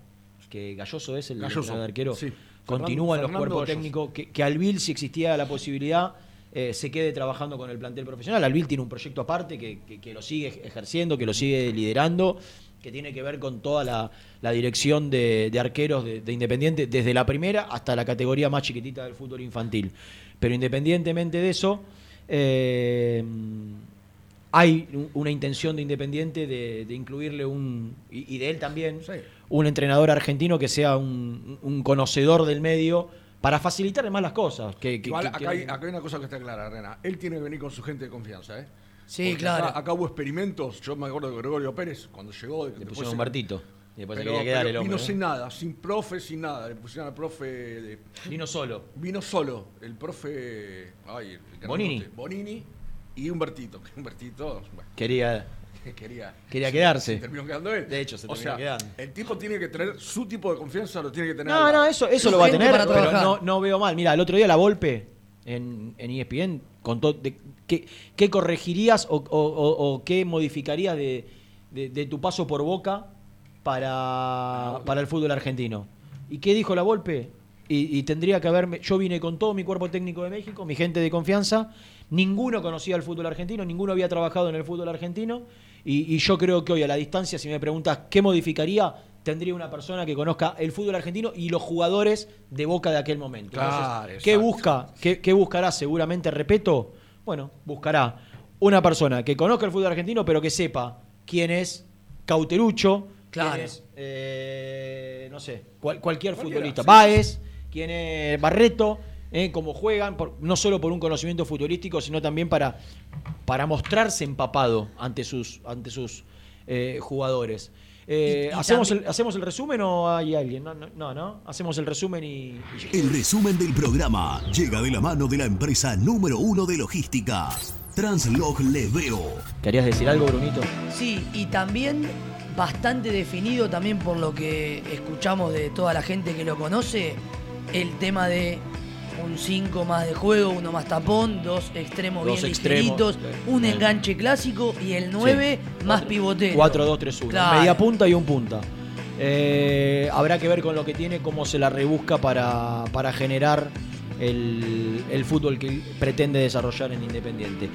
que Galloso es el Galloso, entrenador de arquero, sí. Continúa en los cuerpos técnicos, que, que Albil, si existía la posibilidad, eh, se quede trabajando con el plantel profesional. Albil tiene un proyecto aparte que, que- que lo sigue ejerciendo, que lo sigue liderando, que tiene que ver con toda la, la dirección de, de arqueros de, de Independiente, desde la primera hasta la categoría más chiquitita del fútbol infantil. Pero independientemente de eso, eh, hay un- una intención de Independiente de, de incluirle un, y, y de él también, un entrenador argentino que sea un, un conocedor del medio para facilitarle más las cosas. Que, que- Igual, que- acá, que- hay, acá hay una cosa que está clara, Rena. Él tiene que venir con su gente de confianza, ¿eh? Sí, Porque claro. Acá, acá hubo experimentos. Yo me acuerdo de Gregorio Pérez, cuando llegó. Le pusieron un Bertito, y después se pero, quería quedar pero el hombre, Vino ¿no? sin nada, sin profe, sin nada. Le pusieron al profe. de- Vino solo. Vino solo. El profe. Ay, el Bonini. Bonini y Humbertito. Humbertito. bueno, Quería, quería, quería se- quedarse. se terminó quedando él. De hecho, se o terminó sea, quedando. El tipo tiene que tener su tipo de confianza, lo tiene que tener. No, no, eso, eso lo va a tener, pero no, no veo mal. Mira, el otro día la Volpe en, en ESPN contó de, qué, qué corregirías o, o- o- o qué modificarías de, de- de tu paso por Boca para, para el fútbol argentino. ¿Y qué dijo la Volpe? Y, y tendría que haberme. Yo vine con todo mi cuerpo técnico de México, mi gente de confianza. Ninguno conocía el fútbol argentino, ninguno había trabajado en el fútbol argentino. Y, y yo creo que hoy, a la distancia, si me preguntas qué modificaría, tendría una persona que conozca el fútbol argentino y los jugadores de boca de aquel momento. Claro, Entonces, ¿qué busca? ¿Qué, qué buscará? Seguramente, repito, bueno, buscará una persona que conozca el fútbol argentino, pero que sepa quién es Cauterucho, Claro. quién es, eh, no sé, cual- cualquier futbolista. Baez, quién es Barreto, eh, cómo juegan, por- no solo por un conocimiento futbolístico, sino también para, para mostrarse empapado ante sus, ante sus eh, jugadores. Eh, Y- y ¿hacemos, también- el, ¿Hacemos el resumen o hay alguien? No, no, no, no. Hacemos el resumen y... y- El resumen del programa llega de la mano de la empresa número uno de logística, Translog Leveo. ¿Querías decir algo, Brunito? Sí, y también bastante definido también por lo que escuchamos de toda la gente que lo conoce, el tema de un 5 más de juego, uno más tapón, dos extremos Dos bien extremos, ligeritos, un enganche clásico y el 9 más pivotero. 4-2-3-1. Claro. Media punta y un punta. Eh, habrá que ver con lo que tiene, cómo se la rebusca para, para generar el, el fútbol que pretende desarrollar en Independiente.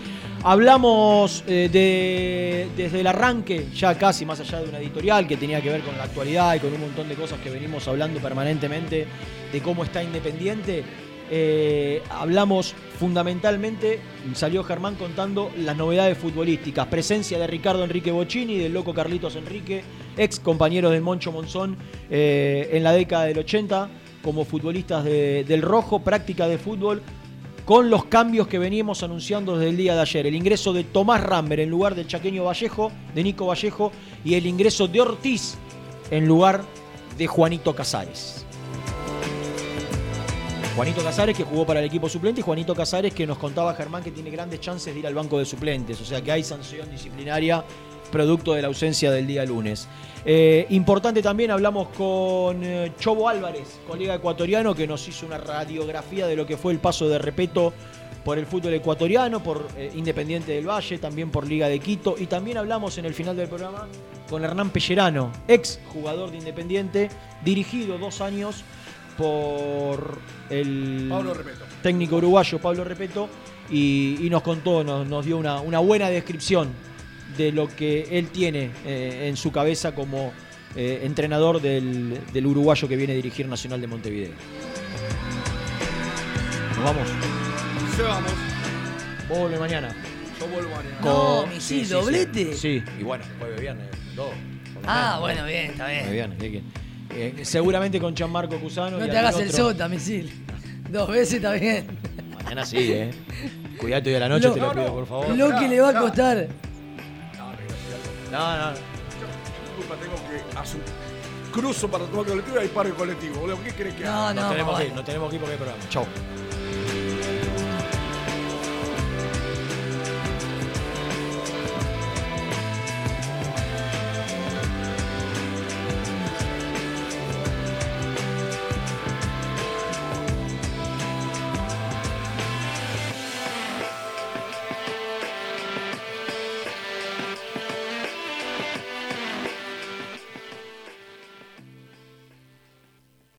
Hablamos eh, de, desde el arranque, ya casi más allá de una editorial que tenía que ver con la actualidad y con un montón de cosas que venimos hablando permanentemente de cómo está Independiente. Eh, hablamos fundamentalmente, salió Germán contando las novedades futbolísticas, presencia de Ricardo Enrique Bocini, del loco Carlitos Enrique, ex compañero del Moncho Monzón eh, en la década del 80, como futbolistas de- del Rojo, práctica de fútbol, con los cambios que veníamos anunciando desde el día de ayer. El ingreso de Tomás Ramber en lugar del chaqueño Vallejo, de Nico Vallejo, y el ingreso de Ortiz en lugar de Juanito Casares. Juanito Casares que jugó para el equipo suplente y Juanito Casares que nos contaba Germán que tiene grandes chances de ir al banco de suplentes, o sea que hay sanción disciplinaria producto de la ausencia del día lunes. Eh, importante también, hablamos con eh, Chobo Álvarez, colega ecuatoriano, que nos hizo una radiografía de lo que fue el paso de Repeto por el fútbol ecuatoriano, por eh, Independiente del Valle, también por Liga de Quito. Y también hablamos en el final del programa con Hernán Pellerano, ex jugador de Independiente, dirigido dos años por el Pablo Repeto. técnico uruguayo Pablo Repeto y, y nos contó, nos, nos dio una, una buena descripción de lo que él tiene eh, en su cabeza como eh, entrenador del, del uruguayo que viene a dirigir Nacional de Montevideo. Nos vamos. Se vamos. Vos volvés mañana. Yo vuelvo mañana. No, misil, doblete. Sí, y bueno, jueves viernes, dos. Ah, menos. bueno, bien, está bien. Jueves viernes, ¿qué quieren? Eh, seguramente con Gianmarco Cusano. No y te hagas el sota, misil. Dos veces está bien. Mañana sí, ¿eh? Cuidate hoy a la noche, Lo- te lo no, pido, no. por favor. Lo que le va a costar. No, no. Disculpa, tengo que hacer un cruzo para tomar colectivo y hay paro colectivo. boludo. ¿Qué crees que haga? nos tenemos que ir, nos tenemos que ir porque hay programa. Chau.